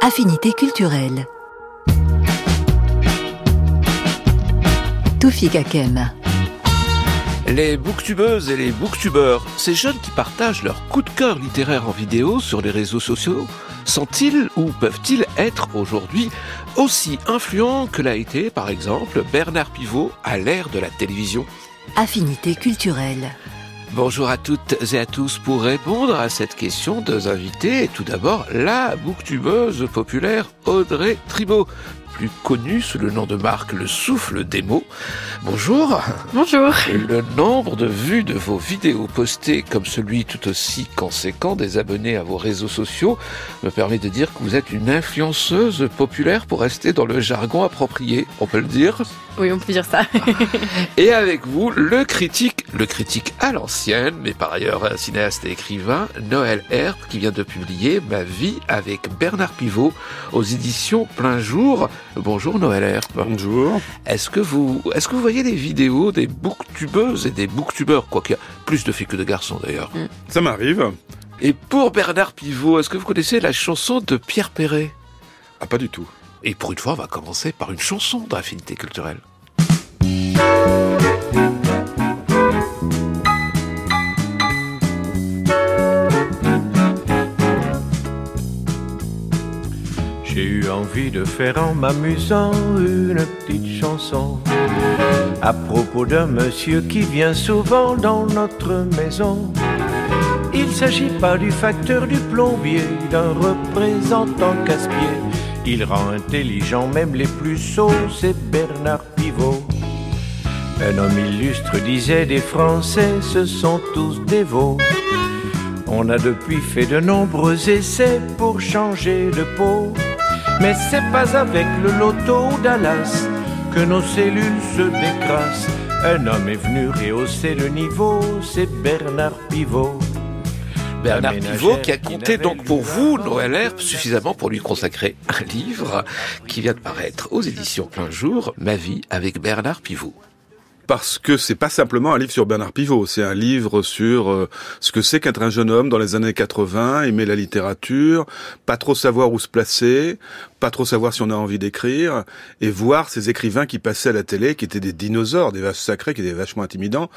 Affinité culturelle. Toufik Hakem. Les booktubeuses et les booktubeurs, ces jeunes qui partagent leur coup de cœur littéraire en vidéo sur les réseaux sociaux, sont-ils ou peuvent-ils être aujourd'hui aussi influents que l'a été, par exemple, Bernard Pivot à l'ère de la télévision? Affinité culturelle. Bonjour à toutes et à tous pour répondre à cette question, deux invités. Tout d'abord, la booktubeuse populaire Audrey Tribault, plus connue sous le nom de marque Le Souffle des mots. Bonjour. Bonjour. Le nombre de vues de vos vidéos postées, comme celui tout aussi conséquent des abonnés à vos réseaux sociaux, me permet de dire que vous êtes une influenceuse populaire pour rester dans le jargon approprié, on peut le dire Oui, on peut dire ça. et avec vous, le critique, le critique à l'ancienne, mais par ailleurs un cinéaste et écrivain, Noël Herp, qui vient de publier Ma vie avec Bernard Pivot aux éditions Plein Jour. Bonjour Noël Herp. Bonjour. Est-ce que vous, est-ce que vous voyez les vidéos des booktubeuses et des booktubeurs, quoi qu'il y a plus de filles que de garçons d'ailleurs Ça m'arrive. Et pour Bernard Pivot, est-ce que vous connaissez la chanson de Pierre Perret? Ah, pas du tout. Et pour une fois, on va commencer par une chanson d'affinité culturelle. J'ai eu envie de faire en m'amusant une petite chanson à propos d'un monsieur qui vient souvent dans notre maison. Il s'agit pas du facteur du plombier, d'un représentant casse-pied. Il rend intelligent même les plus sots, c'est Bernard Pivot. Un homme illustre disait des Français, ce sont tous des veaux. On a depuis fait de nombreux essais pour changer de peau. Mais c'est pas avec le loto Dallas que nos cellules se décrassent. Un homme est venu rehausser le niveau, c'est Bernard Pivot. Bernard Pivot qui a compté donc pour vous, Noël Herp, suffisamment pour lui consacrer un livre qui vient de paraître aux éditions Plein Jour, Ma vie avec Bernard Pivot. Parce que c'est pas simplement un livre sur Bernard Pivot, c'est un livre sur euh, ce que c'est qu'être un jeune homme dans les années 80, aimer la littérature, pas trop savoir où se placer, pas trop savoir si on a envie d'écrire, et voir ces écrivains qui passaient à la télé, qui étaient des dinosaures, des vaches sacrés, qui étaient vachement intimidants,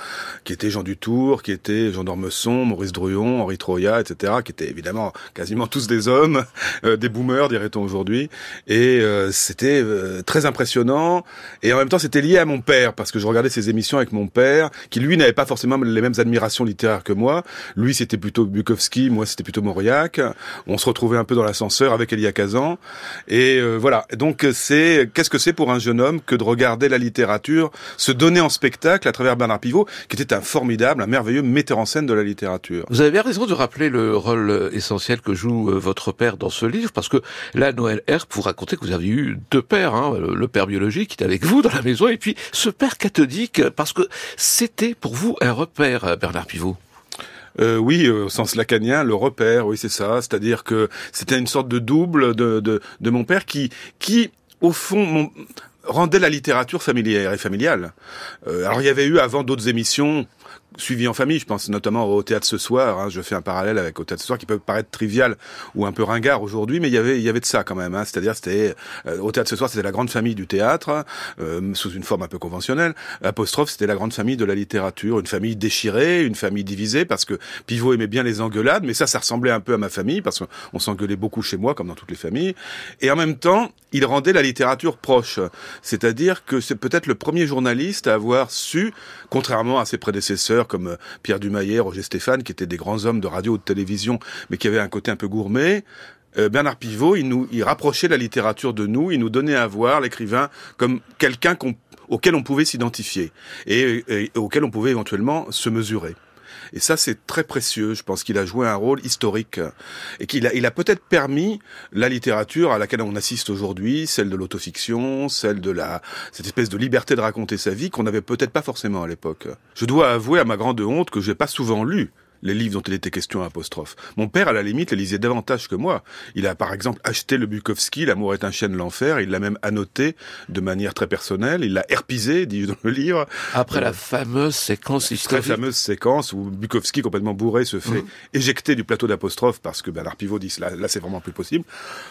qui étaient Jean Dutour, qui étaient Jean d'Ormesson, Maurice Druon, Henri Troya, etc., qui étaient évidemment quasiment tous des hommes, euh, des boomers, dirait-on aujourd'hui, et euh, c'était euh, très impressionnant, et en même temps c'était lié à mon père, parce que je regardais ces émissions avec mon père, qui lui n'avait pas forcément les mêmes admirations littéraires que moi, lui c'était plutôt Bukowski, moi c'était plutôt Mauriac, on se retrouvait un peu dans l'ascenseur avec Elia Kazan, et euh, voilà. Donc c'est qu'est-ce que c'est pour un jeune homme que de regarder la littérature se donner en spectacle à travers Bernard Pivot, qui était un formidable, un merveilleux metteur en scène de la littérature. Vous avez bien raison de rappeler le rôle euh, essentiel que joue euh, votre père dans ce livre, parce que là, Noël Herp, vous racontez que vous avez eu deux pères, hein, le père biologique qui est avec vous dans la maison, et puis ce père catholique, parce que c'était pour vous un repère, Bernard Pivot. Euh, oui, euh, au sens lacanien, le repère, oui, c'est ça. C'est-à-dire que c'était une sorte de double de, de, de mon père qui, qui, au fond, rendait la littérature familière et familiale. Euh, alors il y avait eu avant d'autres émissions suivies en famille, je pense notamment au théâtre ce soir. Hein, je fais un parallèle avec au théâtre ce soir qui peut paraître trivial ou un peu ringard aujourd'hui, mais il y avait il y avait de ça quand même. Hein, C'est-à-dire c'était euh, au théâtre ce soir c'était la grande famille du théâtre euh, sous une forme un peu conventionnelle. Apostrophe c'était la grande famille de la littérature, une famille déchirée, une famille divisée parce que Pivot aimait bien les engueulades, mais ça ça ressemblait un peu à ma famille parce qu'on s'engueulait beaucoup chez moi comme dans toutes les familles. Et en même temps il rendait la littérature proche. C'est-à-dire que c'est peut-être le premier journaliste à avoir su, contrairement à ses prédécesseurs comme Pierre Dumaillet, Roger Stéphane, qui étaient des grands hommes de radio ou de télévision, mais qui avaient un côté un peu gourmet, euh, Bernard Pivot, il nous, il rapprochait la littérature de nous, il nous donnait à voir l'écrivain comme quelqu'un auquel on pouvait s'identifier et auquel on pouvait éventuellement se mesurer. Et ça, c'est très précieux. Je pense qu'il a joué un rôle historique et qu'il a, il a peut-être permis la littérature à laquelle on assiste aujourd'hui, celle de l'autofiction, celle de la, cette espèce de liberté de raconter sa vie qu'on n'avait peut-être pas forcément à l'époque. Je dois avouer à ma grande honte que j'ai pas souvent lu les livres dont il était question apostrophe. Mon père, à la limite, les lisait davantage que moi. Il a par exemple acheté le Bukowski, L'amour est un chien de l'enfer, il l'a même annoté de manière très personnelle, il l'a herpisé, dit dans le livre. Après la fameuse séquence historique. Très fameuse séquence où Bukowski, complètement bourré, se fait Mhm. éjecter du plateau d'apostrophe parce que Bernard Pivot dit là, là c'est vraiment plus possible.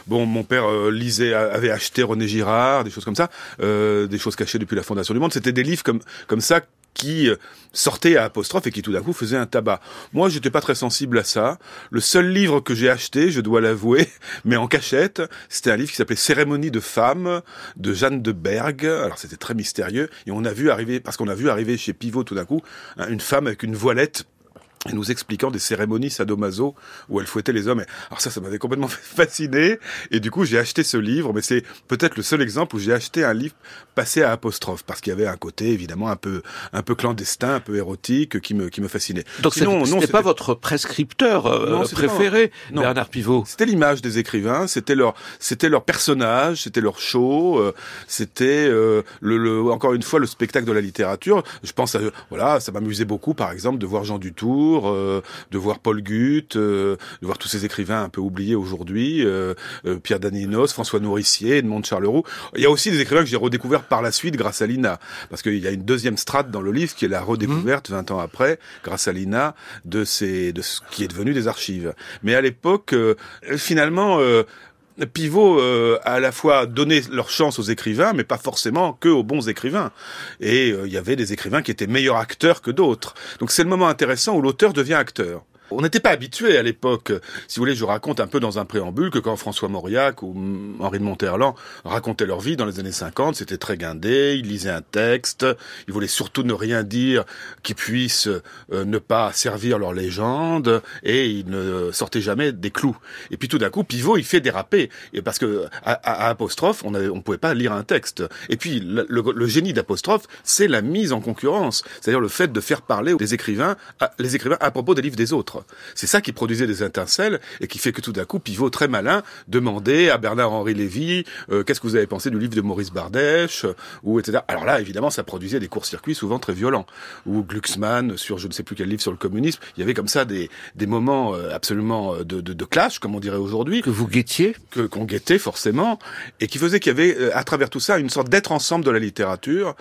Bon, mon père euh, lisait, avait acheté René Girard, des choses comme ça, euh, des choses cachées depuis la Fondation du Monde. C'était des livres comme comme ça qui euh, sortaient à apostrophe et qui tout d'un coup faisaient un tabac. Moi, j'étais pas très sensible à ça. Le seul livre que j'ai acheté, je dois l'avouer, mais en cachette, c'était un livre qui s'appelait Cérémonie de femmes de Jeanne de Berg. Alors c'était très mystérieux et on a vu arriver parce qu'on a vu arriver chez Pivot tout d'un coup hein, une femme avec une voilette et nous expliquant des cérémonies sadomaso où elle fouettait les hommes. Alors ça, ça m'avait complètement fasciné. Et du coup, j'ai acheté ce livre, mais c'est peut-être le seul exemple où j'ai acheté un livre passé à apostrophe, parce qu'il y avait un côté évidemment un peu, un peu clandestin, un peu érotique, qui me, qui me fascinait. Donc c'est- Sinon, non, c'était c'était- pas votre prescripteur euh, Non, c'était pas- préféré, non. Bernard Pivot. C'était l'image des écrivains, c'était leur, c'était leur personnage, c'était leur show, euh, c'était euh, le, le, encore une fois le spectacle de la littérature. Je pense, à, voilà, ça m'amusait beaucoup, par exemple, de voir Jean Dutour, euh, de voir Paul Guth, euh, de voir tous ces écrivains un peu oubliés aujourd'hui, euh, Pierre Daninos, François Nourricier, Edmond Charleroux. Il y a aussi des écrivains que j'ai redécouverts par la suite grâce à Lina, parce qu'il y a une deuxième strate dans le livre qui est la redécouverte 20 ans après, grâce à Lina, de ces, de ce qui est devenu des archives. Mais à l'époque, finalement. Pivot euh, à la fois donné leur chance aux écrivains, mais pas forcément que aux bons écrivains. Et euh, il y avait des écrivains qui étaient meilleurs acteurs que d'autres. Donc c'est le moment intéressant où l'auteur devient acteur. On n'était pas habitué à l'époque. Si vous voulez, je raconte un peu dans un préambule que quand François Mauriac ou Henri de Monterland racontaient leur vie dans les années 50, c'était très guindé, ils lisaient un texte, ils voulaient surtout ne rien dire qui puisse euh, ne pas servir leur légende, et ils ne sortaient jamais des clous. Et puis tout d'un coup, Pivot, il fait déraper, et parce que à, à- apostrophe, on ne on pouvait pas lire un texte. Et puis le, le- le génie d'apostrophe, c'est la mise en concurrence, c'est-à-dire le fait de faire parler des écrivains, à, les écrivains à propos des livres des autres. C'est ça qui produisait des étincelles et qui fait que tout d'un coup, Pivot, très malin, demandait à Bernard-Henri Lévy euh, qu'est-ce que vous avez pensé du livre de Maurice Bardèche? ou etc. Alors là, évidemment, ça produisait des courts-circuits souvent très violents. Ou Glucksmann sur je ne sais plus quel livre sur le communisme. Il y avait comme ça des, des moments euh, absolument euh, de, de, de clash, comme on dirait aujourd'hui, Que vous guettiez. Que qu'on guettait forcément. Et qui faisait qu'il y avait euh, à travers tout ça une sorte d'être ensemble de la littérature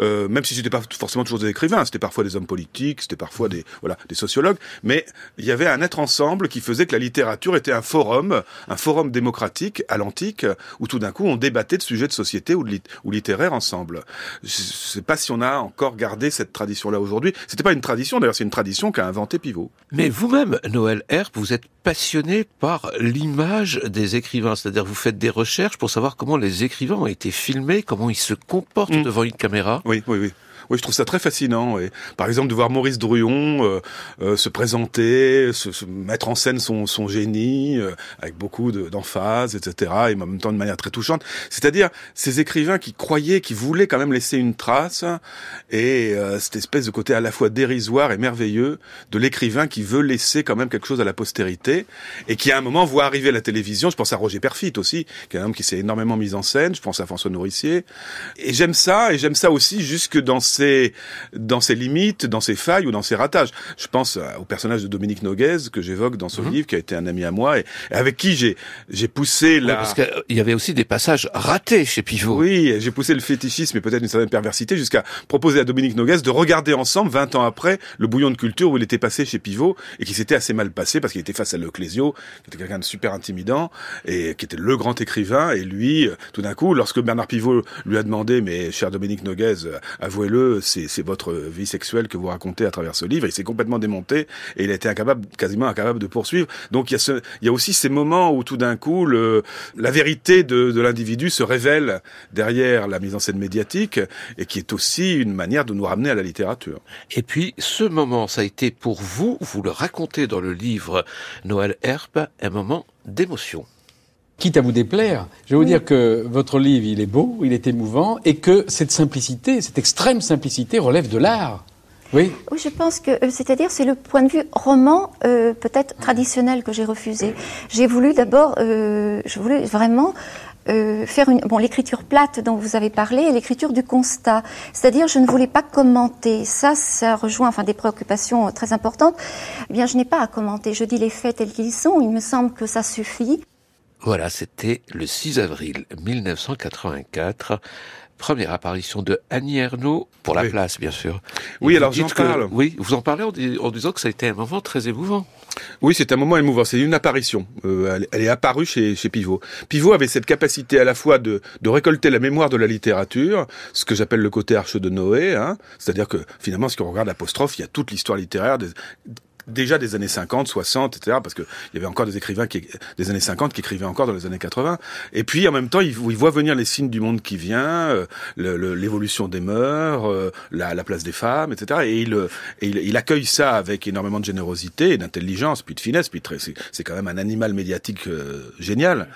euh, même si c'était pas forcément toujours des écrivains. C'était parfois des hommes politiques c'était parfois des voilà des sociologues. Mais il y avait un être ensemble qui faisait que la littérature était un forum un forum démocratique à l'antique où tout d'un coup on débattait de sujets de société ou de lit- ou littéraires ensemble je sais pas si on a encore gardé cette tradition là aujourd'hui c'était pas une tradition d'ailleurs c'est une tradition qu'a inventé Pivot Mais vous-même, Noël Herp, vous êtes passionné par l'image des écrivains, c'est-à-dire vous faites des recherches pour savoir comment les écrivains ont été filmés, comment ils se comportent Mm. devant une caméra. Oui, oui, oui. Oui, je trouve ça très fascinant. Et par exemple, de voir Maurice Druon euh, euh, se présenter, se, se mettre en scène son, son génie euh, avec beaucoup de- d'emphase, etc. Et en même temps de manière très touchante. C'est-à-dire ces écrivains qui croyaient, qui voulaient quand même laisser une trace, et euh, cette espèce de côté à la fois dérisoire et merveilleux de l'écrivain qui veut laisser quand même quelque chose à la postérité et qui à un moment voit arriver la télévision. Je pense à Roger Perfit aussi, qui est un homme qui s'est énormément mis en scène. Je pense à François Nourricier. Et j'aime ça, et j'aime ça aussi jusque dans ses dans ses limites, dans ses failles ou dans ses ratages. Je pense euh, au personnage de Dominique Noguez que j'évoque dans ce livre, qui a été un ami à moi et, et avec qui j'ai j'ai poussé Oui, la Parce qu'il y avait aussi des passages ratés chez Pivot. oui, j'ai poussé le fétichisme et peut-être une certaine perversité jusqu'à proposer à Dominique Noguez de regarder ensemble, 20 ans après, le bouillon de culture où il était passé chez Pivot et qui s'était assez mal passé parce qu'il était face à Leclésio, qui était quelqu'un de super intimidant et qui était le grand écrivain. Et lui, euh, tout d'un coup, lorsque Bernard Pivot lui a demandé, mais cher Dominique Noguez, euh, avouez-le, c'est votre vie sexuelle que vous racontez à travers ce livre, il s'est complètement démonté et il a été incapable, quasiment incapable de poursuivre. Donc il y a, aussi ces moments où tout d'un coup, la vérité de, de l'individu se révèle derrière la mise en scène médiatique et qui est aussi une manière de nous ramener à la littérature. Et puis, ce moment, ça a été pour vous, vous le racontez dans le livre Noël Herp, un moment d'émotion. Quitte à vous déplaire, je vais vous dire que votre livre, il est beau, il est émouvant, et que cette simplicité, cette extrême simplicité relève de l'art. Oui, Oui, je pense que, euh, c'est-à-dire, c'est le point de vue roman, euh, peut-être traditionnel, que j'ai refusé. J'ai voulu d'abord, euh, je voulais vraiment euh, faire une, bon, l'écriture plate dont vous avez parlé et l'écriture du constat. C'est-à-dire, je ne voulais pas commenter. Ça, ça rejoint, enfin, des préoccupations très importantes. Eh bien, je n'ai pas à commenter. Je dis les faits tels qu'ils sont. Il me semble que ça suffit. Voilà, c'était le 6 avril 1984. Première apparition de Annie Ernaux pour la Oui. place, bien sûr. Oui, Et alors vous j'en parle. Oui, vous en parlez en, dis- en disant que ça a été un moment très émouvant. Oui, c'est un moment émouvant. C'est une apparition. Euh, elle, elle est apparue chez, chez Pivot. Pivot avait cette capacité à la fois de, de récolter la mémoire de la littérature, ce que j'appelle le côté arche de Noé. Hein. C'est-à-dire que finalement, si on regarde l'apostrophe, il y a toute l'histoire littéraire des déjà des années 50, 60, etc. Parce que il y avait encore des écrivains qui, des années 50 qui écrivaient encore dans les années 80. Et puis en même temps, il, il voit venir les signes du monde qui vient, euh, l'évolution des mœurs, euh, la, la place des femmes, etc. Et, il, euh, et il, il accueille ça avec énormément de générosité, d'intelligence, puis de finesse. Puis c'est quand même un animal médiatique euh, génial.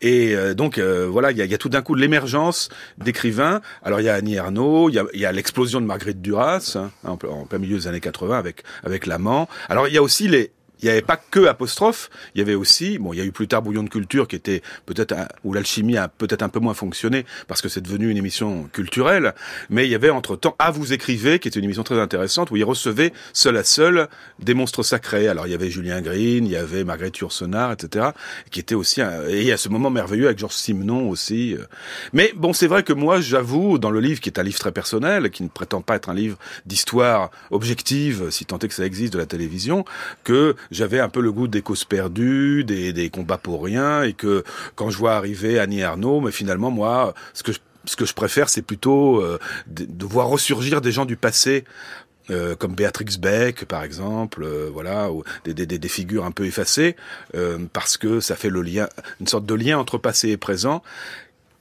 Et euh, donc euh, voilà, il y a, y a tout d'un coup l'émergence d'écrivains. Alors il y a Annie Ernaux, il y a, a l'explosion de Marguerite Duras hein, en, en plein milieu des années 80 avec avec l'amant. Alors il y a aussi les il n'y avait pas que apostrophe, il y avait aussi, bon, il y a eu plus tard Bouillon de culture qui était peut-être, où l'alchimie a peut-être un peu moins fonctionné parce que c'est devenu une émission culturelle, mais il y avait entre-temps À vous écrivez, qui était une émission très intéressante où il recevait seul à seul des monstres sacrés. Alors il y avait Julien Green, il y avait Marguerite Yourcenar, etc., qui était aussi, un, et a ce moment merveilleux avec Georges Simenon aussi. euh. Mais bon, c'est vrai que moi, j'avoue, dans le livre qui est un livre très personnel, qui ne prétend pas être un livre d'histoire objective, si tant est que ça existe de la télévision, que j'avais un peu le goût des causes perdues, des, des combats pour rien, et que quand je vois arriver Annie Ernaux, mais finalement, moi, ce que je, ce que je préfère, c'est plutôt euh, de, de voir ressurgir des gens du passé euh, comme Béatrix Beck, par exemple, euh, voilà, ou des, des, des- des figures un peu effacées, euh, parce que ça fait le lien, une sorte de lien entre passé et présent,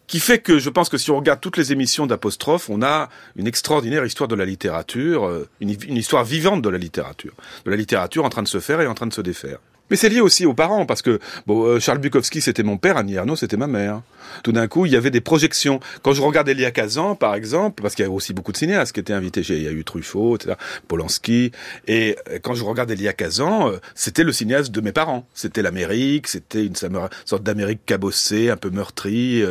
qui fait que je pense que si on regarde toutes les émissions d'apostrophe, on a une extraordinaire histoire de la littérature, euh, une, une histoire vivante de la littérature, de la littérature en train de se faire et en train de se défaire. Mais c'est lié aussi aux parents, parce que bon, euh, Charles Bukowski, c'était mon père, Annie Ernaux, c'était ma mère. Tout d'un coup, il y avait des projections. Quand je regarde Elia Kazan, par exemple, parce qu'il y a aussi beaucoup de cinéastes qui étaient invités, il y a eu Truffaut, etc., Polanski, et euh, quand je regarde Elia Kazan, euh, c'était le cinéaste de mes parents. C'était l'Amérique, c'était une sorte d'Amérique cabossée, un peu meurtrie,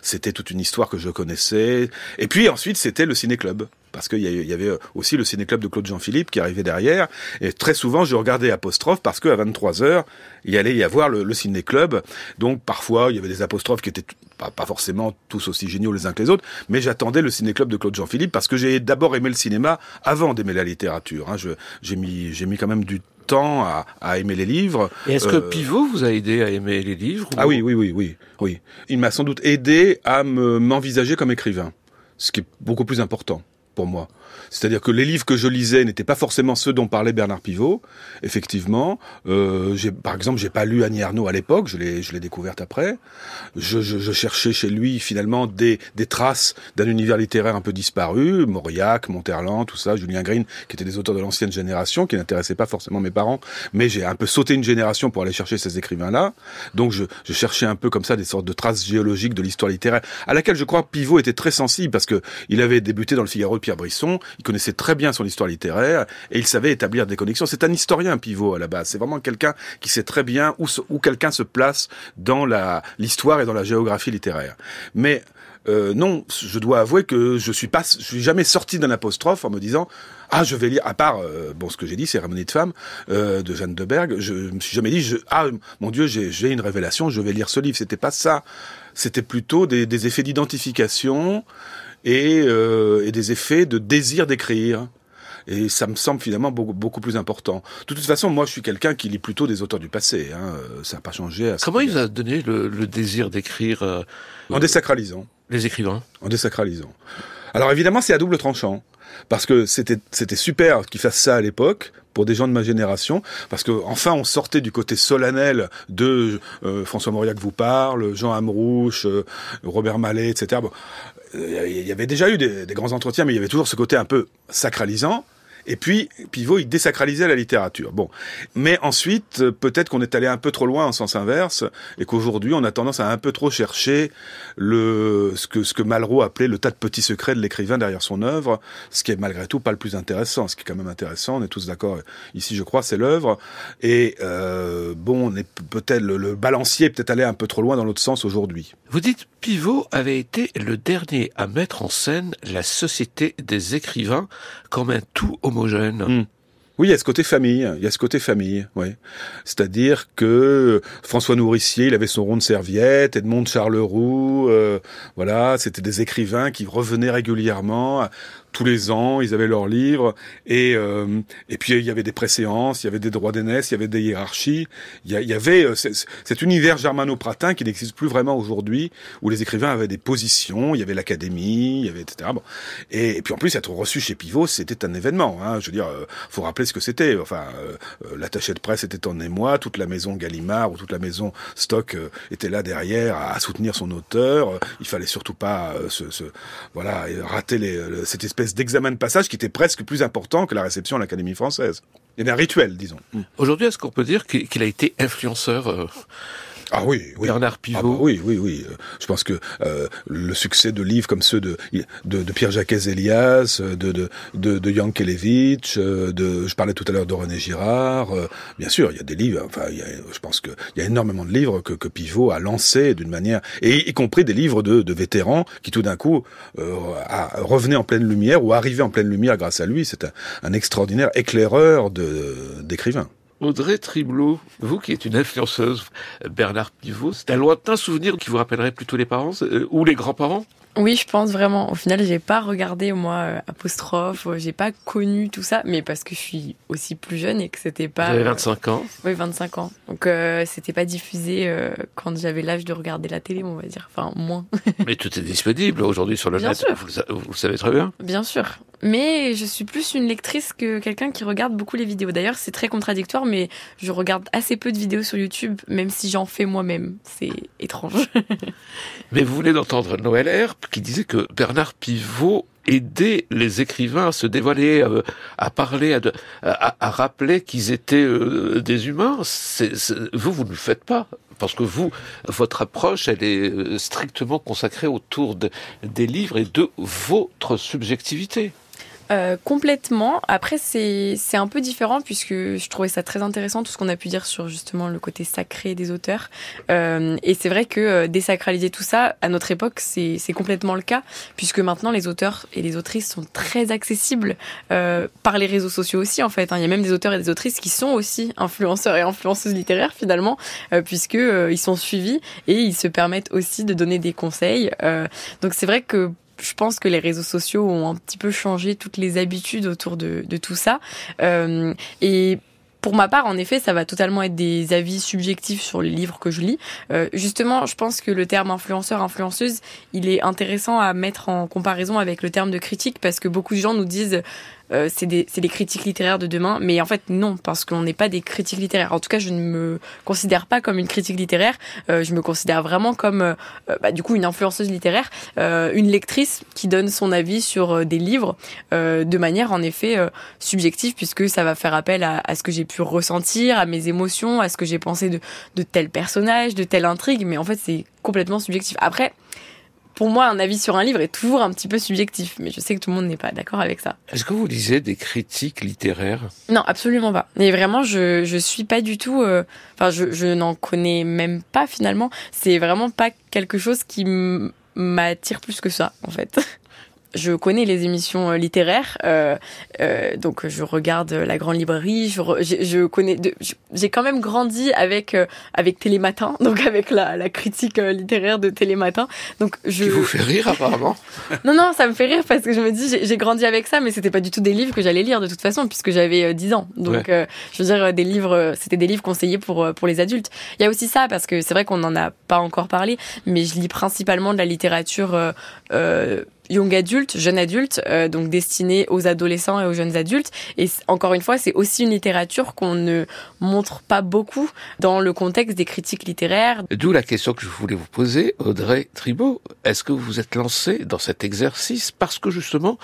c'était toute une histoire que je connaissais. Et puis ensuite, c'était le ciné-club. Parce qu'il y avait aussi le ciné-club de Claude Jean-Philippe qui arrivait derrière. Et très souvent, je regardais apostrophe parce qu'à 23 heures, il y allait y avoir le, le ciné-club. Donc parfois, il y avait des apostrophes qui étaient pas, pas forcément tous aussi géniaux les uns que les autres, mais j'attendais le ciné-club de Claude Jean-Philippe parce que j'ai d'abord aimé le cinéma avant d'aimer la littérature. hein. J'ai mis, j'ai mis quand même du temps à, à aimer les livres. Et est-ce que Euh, Pivot vous a aidé à aimer les livres ou- ah oui, oui, oui, oui, oui. Il m'a sans doute aidé à me m'envisager comme écrivain, ce qui est beaucoup plus important pour moi. C'est-à-dire que les livres que je lisais n'étaient pas forcément ceux dont parlait Bernard Pivot. Effectivement, euh, par exemple, j'ai pas lu Annie Ernaux à l'époque, je l'ai, je l'ai découverte après. Je, je, je cherchais chez lui finalement des, des traces d'un univers littéraire un peu disparu, Mauriac, Monterland, tout ça, Julien Green, qui étaient des auteurs de l'ancienne génération, qui n'intéressaient pas forcément mes parents, mais j'ai un peu sauté une génération pour aller chercher ces écrivains-là. Donc je, je cherchais un peu comme ça des sortes de traces géologiques de l'histoire littéraire, à laquelle je crois Pivot était très sensible parce que il avait débuté dans le Figaro de Pierre Brisson, il connaissait très bien son histoire littéraire et il savait établir des connexions. C'est un historien Pivot à la base. C'est vraiment quelqu'un qui sait très bien où, quelqu'un se place dans l'histoire et dans la géographie littéraire. Mais euh, non, je dois avouer que je suis pas, je suis jamais sorti d'un apostrophe en me disant ah je vais lire. À part euh, bon ce que j'ai dit, Cérémonie de femme euh, de Jeanne de Berg. Je me suis jamais dit ah mon Dieu j'ai j'ai une révélation, je vais lire ce livre. C'était pas ça. C'était plutôt des, des effets d'identification et, euh, et des effets de désir d'écrire. Et ça me semble finalement beaucoup, beaucoup plus important. De toute façon, moi, je suis quelqu'un qui lit plutôt des auteurs du passé. Hein. euh, Ça n'a pas changé. À Comment il vous a donné le, le désir d'écrire euh, En désacralisant. les écrivains? En désacralisant. Alors évidemment, c'est à double tranchant. Parce que c'était c'était super qu'ils fassent ça à l'époque pour des gens de ma génération, parce que enfin on sortait du côté solennel de euh, François Mauriac vous parle, Jean Amrouche, euh, Robert Mallet, etc. Bon, euh, il y avait déjà eu des, des grands entretiens, mais il y avait toujours ce côté un peu sacralisant. Et puis, Pivot, il désacralisait la littérature. Bon. Mais ensuite, euh, peut-être qu'on est allé un peu trop loin en sens inverse, et qu'aujourd'hui, on a tendance à un peu trop chercher le, ce que, ce que Malraux appelait le tas de petits secrets de l'écrivain derrière son œuvre, ce qui est malgré tout pas le plus intéressant. Ce qui est quand même intéressant, on est tous d'accord ici, je crois, c'est l'œuvre. Et, euh, bon, on est peut-être, le, le balancier est peut-être allé un peu trop loin dans l'autre sens aujourd'hui. Vous dites Pivot avait été le dernier à mettre en scène la société des écrivains comme un tout. Mm. Oui, il y a ce côté famille, il y a ce côté famille, oui. C'est-à-dire que François Nourricier, il avait son rond de serviette, Edmond Charleroux, euh, voilà, c'était des écrivains qui revenaient régulièrement tous les ans, ils avaient leurs livres, et euh, et puis il y avait des préséances, il y avait des droits d'aînesse, il y avait des hiérarchies, il y, avait euh, cet univers germano-pratin qui n'existe plus vraiment aujourd'hui, où les écrivains avaient des positions, il y avait l'académie, il y avait etc. Bon. Et, puis en plus être reçu chez Pivot, c'était un événement. Hein, je veux dire, euh, faut rappeler ce que c'était. Enfin, l'attaché de presse était en émoi, toute la maison Gallimard ou toute la maison Stock était là derrière à, soutenir son auteur. Il fallait surtout pas se, voilà rater les, cette espèce d'examen de passage qui était presque plus important que la réception à l'Académie française. Il y avait un rituel, disons. Aujourd'hui, est-ce qu'on peut dire qu'il a été influenceur euh, ah oui, oui. Bernard Pivot. Ah bah oui, oui, oui. Je pense que euh, le succès de livres comme ceux de de, de Pierre-Jacques Elias, de de de, de Yankelevitch, euh, de je parlais tout à l'heure de René Girard. Euh, bien sûr, il y a des livres. Enfin, il y a, je pense que il y a énormément de livres que, que Pivot a lancés d'une manière, et y compris des livres de, de vétérans qui tout d'un coup euh, a, revenaient en pleine lumière ou arrivaient en pleine lumière grâce à lui. C'est un, un extraordinaire éclaireur de d'écrivains. Audrey Triblot, vous qui êtes une influenceuse, Bernard Pivot, c'est un lointain souvenir qui vous rappellerait plutôt les parents euh, ou les grands-parents? Oui, je pense vraiment. Au final, j'ai pas regardé moi euh, apostrophe, euh, j'ai pas connu tout ça, mais parce que je suis aussi plus jeune et que c'était pas. Avez 25 ans. Oui, 25 ans. Donc euh, c'était pas diffusé quand j'avais l'âge de regarder la télé, on va dire. Enfin, moins. mais tout est disponible aujourd'hui sur le bien net. Sûr. Vous, vous, le savez très bien. Bien sûr. Mais je suis plus une lectrice que quelqu'un qui regarde beaucoup les vidéos. D'ailleurs, c'est très contradictoire, mais je regarde assez peu de vidéos sur YouTube, même si j'en fais moi-même. C'est étrange. mais vous venez d'entendre Noël Herp qui disait que Bernard Pivot aidait les écrivains à se dévoiler, à, parler, à, à, rappeler qu'ils étaient euh, des humains. vous, vous ne le faites pas. Parce que vous, votre approche, elle est euh, strictement consacrée autour des livres et de votre subjectivité. Euh, complètement. Après, c'est un peu différent puisque je trouvais ça très intéressant tout ce qu'on a pu dire sur justement le côté sacré des auteurs. Euh, et c'est vrai que euh, désacraliser tout ça, à notre époque, c'est complètement le cas puisque maintenant les auteurs et les autrices sont très accessibles euh, par les réseaux sociaux aussi en fait. Hein. Il y a même des auteurs et des autrices qui sont aussi influenceurs et influenceuses littéraires finalement puisque ils sont suivis et ils se permettent aussi de donner des conseils. donc c'est vrai que je pense que les réseaux sociaux ont un petit peu changé toutes les habitudes autour de, de tout ça. Euh, et pour ma part, en effet, ça va totalement être des avis subjectifs sur les livres que je lis. Euh, justement, je pense que le terme influenceur, influenceuse, il est intéressant à mettre en comparaison avec le terme de critique parce que beaucoup de gens nous disent euh, c'est des, critiques littéraires de demain. Mais en fait, non, parce qu'on n'est pas des critiques littéraires. En tout cas, je ne me considère pas comme une critique littéraire. Euh, je me considère vraiment comme, euh, bah, du coup, une influenceuse littéraire, euh, une lectrice qui donne son avis sur euh, des livres de manière, en effet, subjective, puisque ça va faire appel à, à ce que j'ai pu ressentir, à mes émotions, à ce que j'ai pensé de, de tel personnage, de telle intrigue. Mais en fait, c'est complètement subjectif. Après, pour moi, un avis sur un livre est toujours un petit peu subjectif, mais je sais que tout le monde n'est pas d'accord avec ça. Est-ce que vous lisez des critiques littéraires? Non, absolument pas. Et vraiment, je je suis pas du tout. Euh, enfin, je je n'en connais même pas finalement. C'est vraiment pas quelque chose qui m'attire plus que ça, en fait. je connais les émissions euh, littéraires, euh, euh, donc je regarde la Grande Librairie. Je, je, connais, j'ai quand même grandi avec euh, avec Télématin, donc avec la, la critique euh, littéraire de Télématin. Donc je. Qui vous fait rire apparemment. non non, ça me fait rire parce que je me dis j'ai grandi avec ça, mais c'était pas du tout des livres que j'allais lire de toute façon puisque j'avais 10 ans. Donc je veux dire des livres, c'était des livres conseillés pour pour les adultes. Il y a aussi ça parce que c'est vrai qu'on en a pas encore parlé, mais je lis principalement de la littérature young adulte, jeune adulte, euh, donc destiné aux adolescents et aux jeunes adultes. Et encore une fois, c'est aussi une littérature qu'on ne montre pas beaucoup dans le contexte des critiques littéraires. D'où la question que je voulais vous poser, Audrey Tribault. Est-ce que vous vous êtes lancé dans cet exercice parce que justement,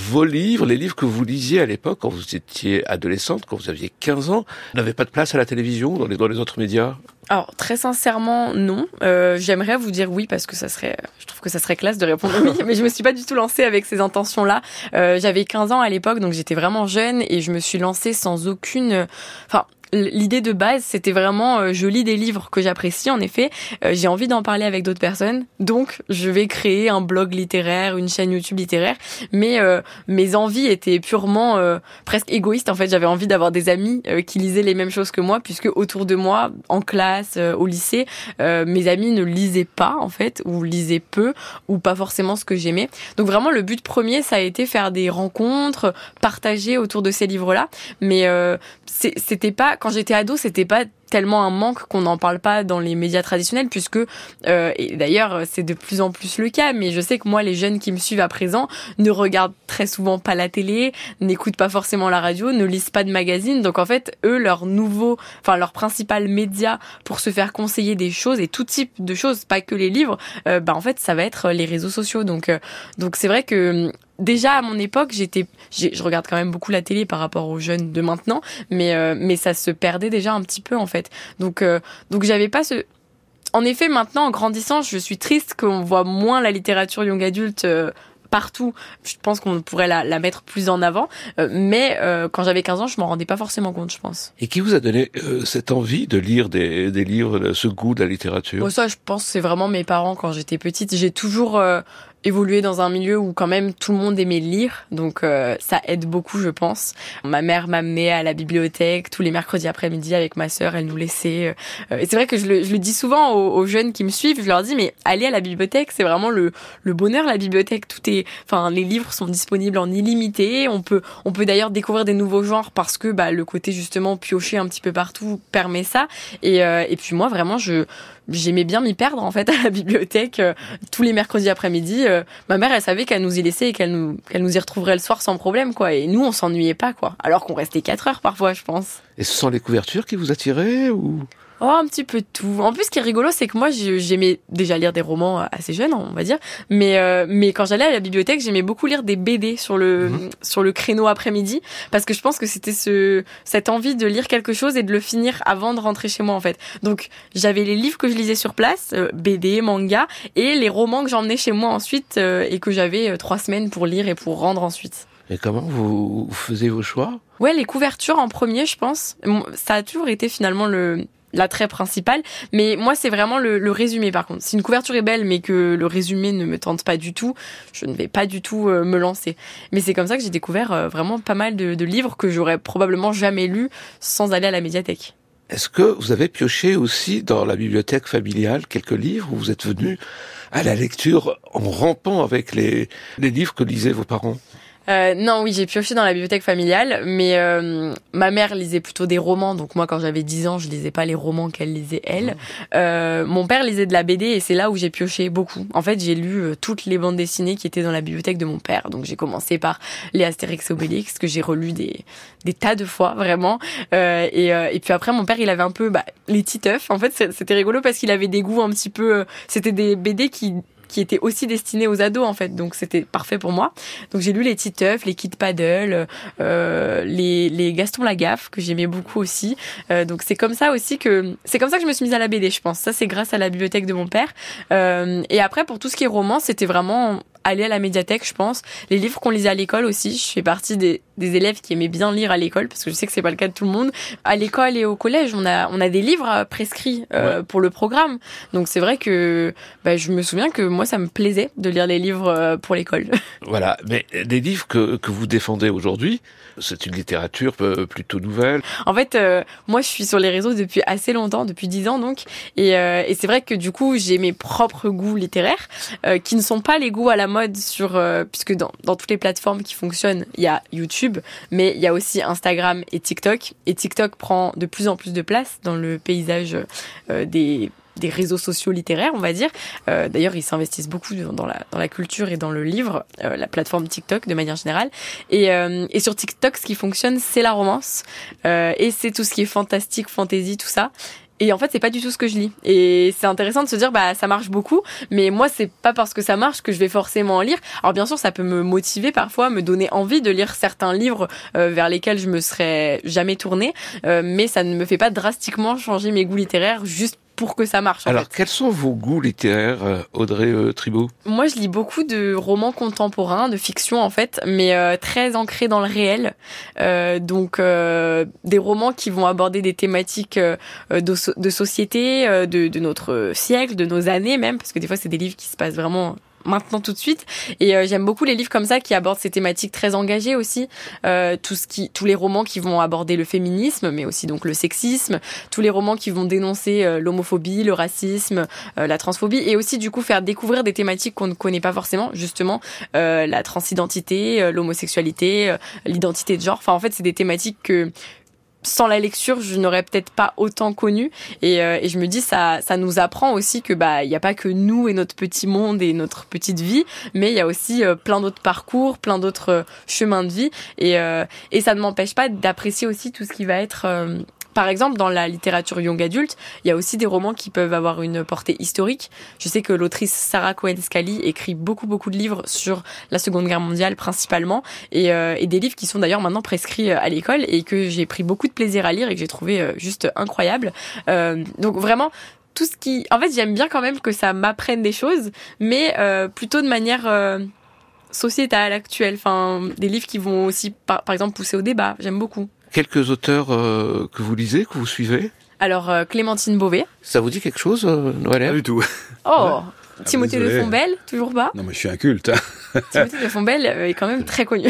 vos livres, les livres que vous lisiez à l'époque, quand vous étiez adolescente, quand vous aviez 15 ans, n'avaient pas de place à la télévision, dans les, dans les autres médias? Alors très sincèrement non. Euh, J'aimerais vous dire oui parce que ça serait, je trouve que ça serait classe de répondre oui, mais je me suis pas du tout lancée avec ces intentions-là. Euh, J'avais 15 ans à l'époque, donc j'étais vraiment jeune et je me suis lancée sans aucune, enfin l'idée de base, c'était vraiment, euh, je lis des livres que j'apprécie, en effet, euh, j'ai envie d'en parler avec d'autres personnes, donc je vais créer un blog littéraire, une chaîne YouTube littéraire, mais euh, mes envies étaient purement presque égoïstes, en fait, j'avais envie d'avoir des amis qui lisaient les mêmes choses que moi, puisque autour de moi, en classe, au lycée, mes amis ne lisaient pas, en fait, ou lisaient peu, ou pas forcément ce que j'aimais. Donc vraiment, le but premier, ça a été faire des rencontres, partager autour de ces livres-là, mais c'était pas quand j'étais ado, c'était pas tellement un manque qu'on n'en parle pas dans les médias traditionnels puisque euh, et d'ailleurs c'est de plus en plus le cas mais je sais que moi les jeunes qui me suivent à présent ne regardent très souvent pas la télé n'écoutent pas forcément la radio ne lisent pas de magazines donc en fait eux leur nouveau enfin leur principal média pour se faire conseiller des choses et tout type de choses pas que les livres euh, bah en fait ça va être les réseaux sociaux donc euh, donc c'est vrai que déjà à mon époque, j'étais, je regarde quand même beaucoup la télé par rapport aux jeunes de maintenant, mais euh, mais ça se perdait déjà un petit peu en fait. Donc euh, donc j'avais pas ce en effet, maintenant, en grandissant, je suis triste qu'on voit moins la littérature young adulte euh, partout. Je pense qu'on pourrait la, la, mettre plus en avant. mais quand j'avais 15 ans, je m'en rendais pas forcément compte, je pense. Et qui vous a donné cette envie de lire des, des livres, ce goût de la littérature? Ça, je pense, c'est vraiment mes parents quand j'étais petite. J'ai toujours évolué dans un milieu où quand même tout le monde aimait lire, donc euh, ça aide beaucoup, je pense. Ma mère m'amenait à la bibliothèque tous les mercredis après-midi avec ma sœur, elle nous laissait. Euh, et c'est vrai que je le, dis souvent aux, jeunes qui me suivent, je leur dis mais allez à la bibliothèque, c'est vraiment le, le bonheur la bibliothèque. Tout est, enfin les livres sont disponibles en illimité. On peut on peut d'ailleurs découvrir des nouveaux genres parce que bah le côté justement piocher un petit peu partout permet ça. Et euh, et puis moi vraiment je j'aimais bien m'y perdre en fait à la bibliothèque euh, tous les mercredis après-midi. Euh, ma mère, elle savait qu'elle nous y laissait et qu'elle nous, qu'elle nous y retrouverait le soir sans problème, quoi. Et nous, on s'ennuyait pas, quoi. Alors qu'on restait quatre heures parfois, je pense. Et ce sont les couvertures qui vous attiraient ou Oh, un petit peu de tout. En plus, ce qui est rigolo, c'est que moi, j'aimais déjà lire des romans assez jeunes, on va dire. Mais, euh, mais quand j'allais à la bibliothèque, j'aimais beaucoup lire des BD sur le, mhm. sur le créneau après-midi. Parce que je pense que c'était ce, cette envie de lire quelque chose et de le finir avant de rentrer chez moi, en fait. Donc, j'avais les livres que je lisais sur place, euh, BD, manga, et les romans que j'emmenais chez moi ensuite euh, et que j'avais trois semaines pour lire et pour rendre ensuite. Et comment vous, vous faisiez vos choix? Ouais, les couvertures en premier, je pense. Ça a toujours été finalement le, l'attrait principal. Mais moi, c'est vraiment le, résumé, par contre. Si une couverture est belle, mais que le résumé ne me tente pas du tout, je ne vais pas du tout euh, me lancer. Mais c'est comme ça que j'ai découvert euh, vraiment pas mal de, livres que j'aurais probablement jamais lus sans aller à la médiathèque. Est-ce que vous avez pioché aussi dans la bibliothèque familiale quelques livres où vous êtes venu à la lecture en rampant avec les, les livres que lisaient vos parents? Euh, non, oui, j'ai pioché dans la bibliothèque familiale, mais euh, ma mère lisait plutôt des romans, donc moi quand j'avais 10 ans, je lisais pas les romans qu'elle lisait elle. Euh, mon père lisait de la BD et c'est là où j'ai pioché beaucoup. En fait, j'ai lu euh, toutes les bandes dessinées qui étaient dans la bibliothèque de mon père, donc j'ai commencé par les Astérix et Obélix que j'ai relu des des tas de fois vraiment. Euh, et, et puis après, mon père, il avait un peu bah, les Titeuf. En fait, c'était rigolo parce qu'il avait des goûts un petit peu. C'était des BD qui qui était aussi destiné aux ados en fait, donc c'était parfait pour moi. Donc j'ai lu les Titeuf, les Kid Paddle, euh, les, les Gaston Lagaffe que j'aimais beaucoup aussi. Euh, donc c'est comme ça aussi que c'est comme ça que je me suis mise à la BD, je pense. Ça c'est grâce à la bibliothèque de mon père. Euh, et après pour tout ce qui est roman, c'était vraiment aller à la médiathèque, je pense. Les livres qu'on lisait à l'école aussi. Je fais partie des, des élèves qui aimaient bien lire à l'école parce que je sais que c'est pas le cas de tout le monde. À l'école et au collège, on a on a des livres prescrits euh, pour le programme. Donc c'est vrai que bah, je me souviens que moi ça me plaisait de lire les livres euh, pour l'école. Voilà, mais des livres que que vous défendez aujourd'hui, c'est une littérature plutôt nouvelle. En fait, euh, moi je suis sur les réseaux depuis assez longtemps, depuis dix ans donc, et, et c'est vrai que du coup j'ai mes propres goûts littéraires qui ne sont pas les goûts à la mode sur euh, puisque dans, dans toutes les plateformes qui fonctionnent, il y a YouTube, mais il y a aussi Instagram et TikTok. Et TikTok prend de plus en plus de place dans le paysage euh, des des réseaux sociaux littéraires, on va dire. Euh, D'ailleurs, ils s'investissent beaucoup dans la, dans la culture et dans le livre, euh, la plateforme TikTok de manière générale. Et, euh, et sur TikTok, ce qui fonctionne, c'est la romance euh, et c'est tout ce qui est fantastique, fantasy, tout ça. Et en fait, c'est pas du tout ce que je lis. Et c'est intéressant de se dire, bah, ça marche beaucoup, mais moi, c'est pas parce que ça marche que je vais forcément en lire. Alors, bien sûr, ça peut me motiver parfois, me donner envie de lire certains livres euh, vers lesquels je me serais jamais tournée, euh, mais ça ne me fait pas drastiquement changer mes goûts littéraires juste pour que ça marche. En Alors, fait. quels sont vos goûts littéraires, euh, Audrey euh, Tribault Moi, je lis beaucoup de romans contemporains, de fiction en fait, mais euh, très ancrés dans le réel. Euh, donc, des romans qui vont aborder des thématiques de, so- de société, de, de notre siècle, de nos années même, parce que des fois, c'est des livres qui se passent vraiment maintenant tout de suite. Et euh, j'aime beaucoup les livres comme ça qui abordent ces thématiques très engagées aussi. Euh, tout ce qui tous les romans qui vont aborder le féminisme mais aussi donc le sexisme. Tous les romans qui vont dénoncer euh, l'homophobie le racisme euh, la transphobie. Et aussi du coup faire découvrir des thématiques qu'on ne connaît pas forcément. Justement euh, la transidentité l'homosexualité l'identité de genre. Enfin en fait c'est des thématiques que sans la lecture, je n'aurais peut-être pas autant connu. Et, euh, et je me dis, ça, ça nous apprend aussi que bah, il n'y a pas que nous et notre petit monde et notre petite vie, mais il y a aussi euh, plein d'autres parcours, plein d'autres euh, chemins de vie. Et, euh, et ça ne m'empêche pas d'apprécier aussi tout ce qui va être par exemple, dans la littérature young adulte, il y a aussi des romans qui peuvent avoir une portée historique. Je sais que l'autrice Sarah Cohen Scally écrit beaucoup beaucoup de livres sur la Seconde Guerre mondiale principalement, et, euh, et des livres qui sont d'ailleurs maintenant prescrits euh, à l'école et que j'ai pris beaucoup de plaisir à lire et que j'ai trouvé euh, juste incroyable. Euh, donc vraiment tout ce qui, en fait, j'aime bien quand même que ça m'apprenne des choses, mais euh, plutôt de manière euh, sociétale, actuelle. Enfin, des livres qui vont aussi, par exemple, pousser au débat. J'aime beaucoup. Quelques auteurs euh, que vous lisez, que vous suivez? Alors, euh, Clémentine Beauvais. Ça vous dit quelque chose, euh, Noël Pas du tout. Oh, Timothée de désolé. Fombelle, toujours pas? Non, mais je suis un culte. hein. Timothée de Fombelle est quand même très connu.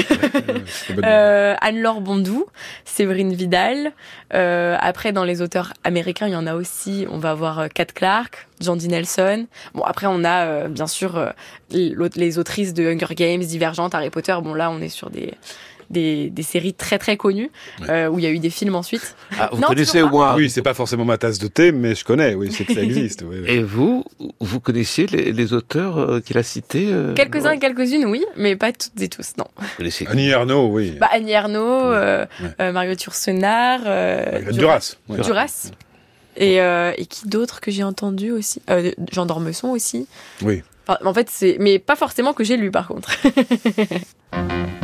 Euh, Anne-Laure Bondou, Séverine Vidal. Euh, après, dans les auteurs américains, il y en a aussi. On va avoir Kat Clark, John D. Nelson. Bon, après, on a euh, bien sûr euh, les autrices de Hunger Games, Divergente, Harry Potter. Bon, là, on est sur des des, des séries très très connues euh, où il y a eu des films ensuite. ah, Vous Non, connaissez au moins Oui, c'est pas forcément ma tasse de thé, mais je connais. Oui, c'est que ça existe. oui, oui. Et vous, vous connaissiez les, les auteurs euh, qu'il a cités euh, Quelques-uns et quelques-unes, oui, mais pas toutes et tous, non. Vous connaissez Annie Ernaux, oui. Bah, Annie Ernaux, euh, Ouais. euh, Yourcenar, euh, Duras. ouais. Duras. Et, euh, et qui d'autres que j'ai entendu aussi euh, Jean d'Ormesson aussi. Oui. Enfin, en fait, c'est mais pas forcément que j'ai lu par contre.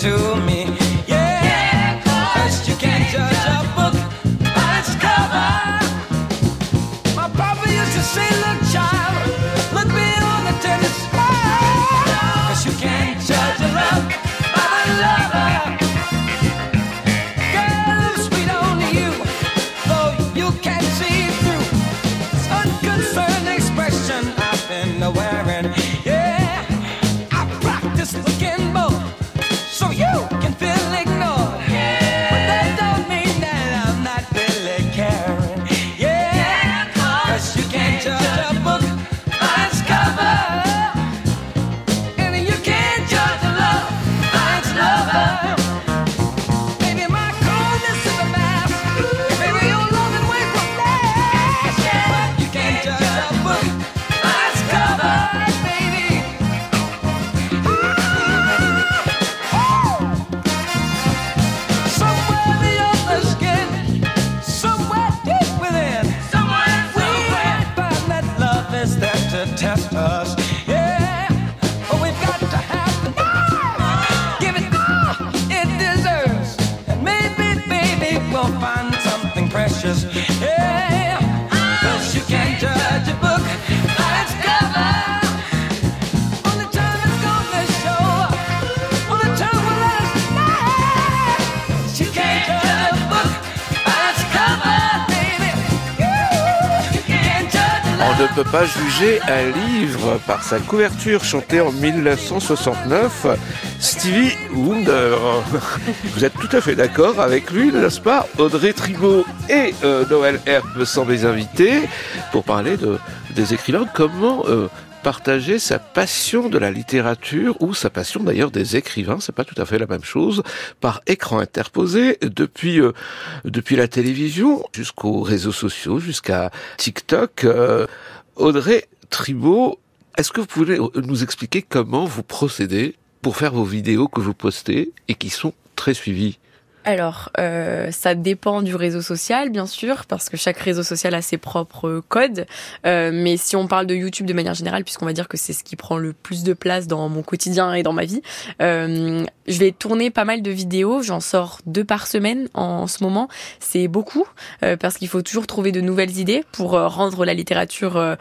to me. Juger un livre par sa couverture chantée en 1969. Stevie Wonder. Vous êtes tout à fait d'accord avec lui, n'est-ce pas? Audrey Tribault et euh, Noël Herbe sont mes invités pour parler de, des écrivains. Comment euh, partager sa passion de la littérature ou sa passion d'ailleurs des écrivains, c'est pas tout à fait la même chose, par écran interposé depuis euh, depuis la télévision jusqu'aux réseaux sociaux, jusqu'à TikTok. Euh, Audrey Tribault, est-ce que vous pouvez nous expliquer comment vous procédez pour faire vos vidéos que vous postez et qui sont très suivies? Alors, euh, ça dépend du réseau social, bien sûr, parce que chaque réseau social a ses propres codes. Euh, mais si on parle de YouTube de manière générale, puisqu'on va dire que c'est ce qui prend le plus de place dans mon quotidien et dans ma vie, euh, je vais tourner pas mal de vidéos. J'en sors deux par semaine en ce moment. C'est beaucoup, parce qu'il faut toujours trouver de nouvelles idées pour rendre la littérature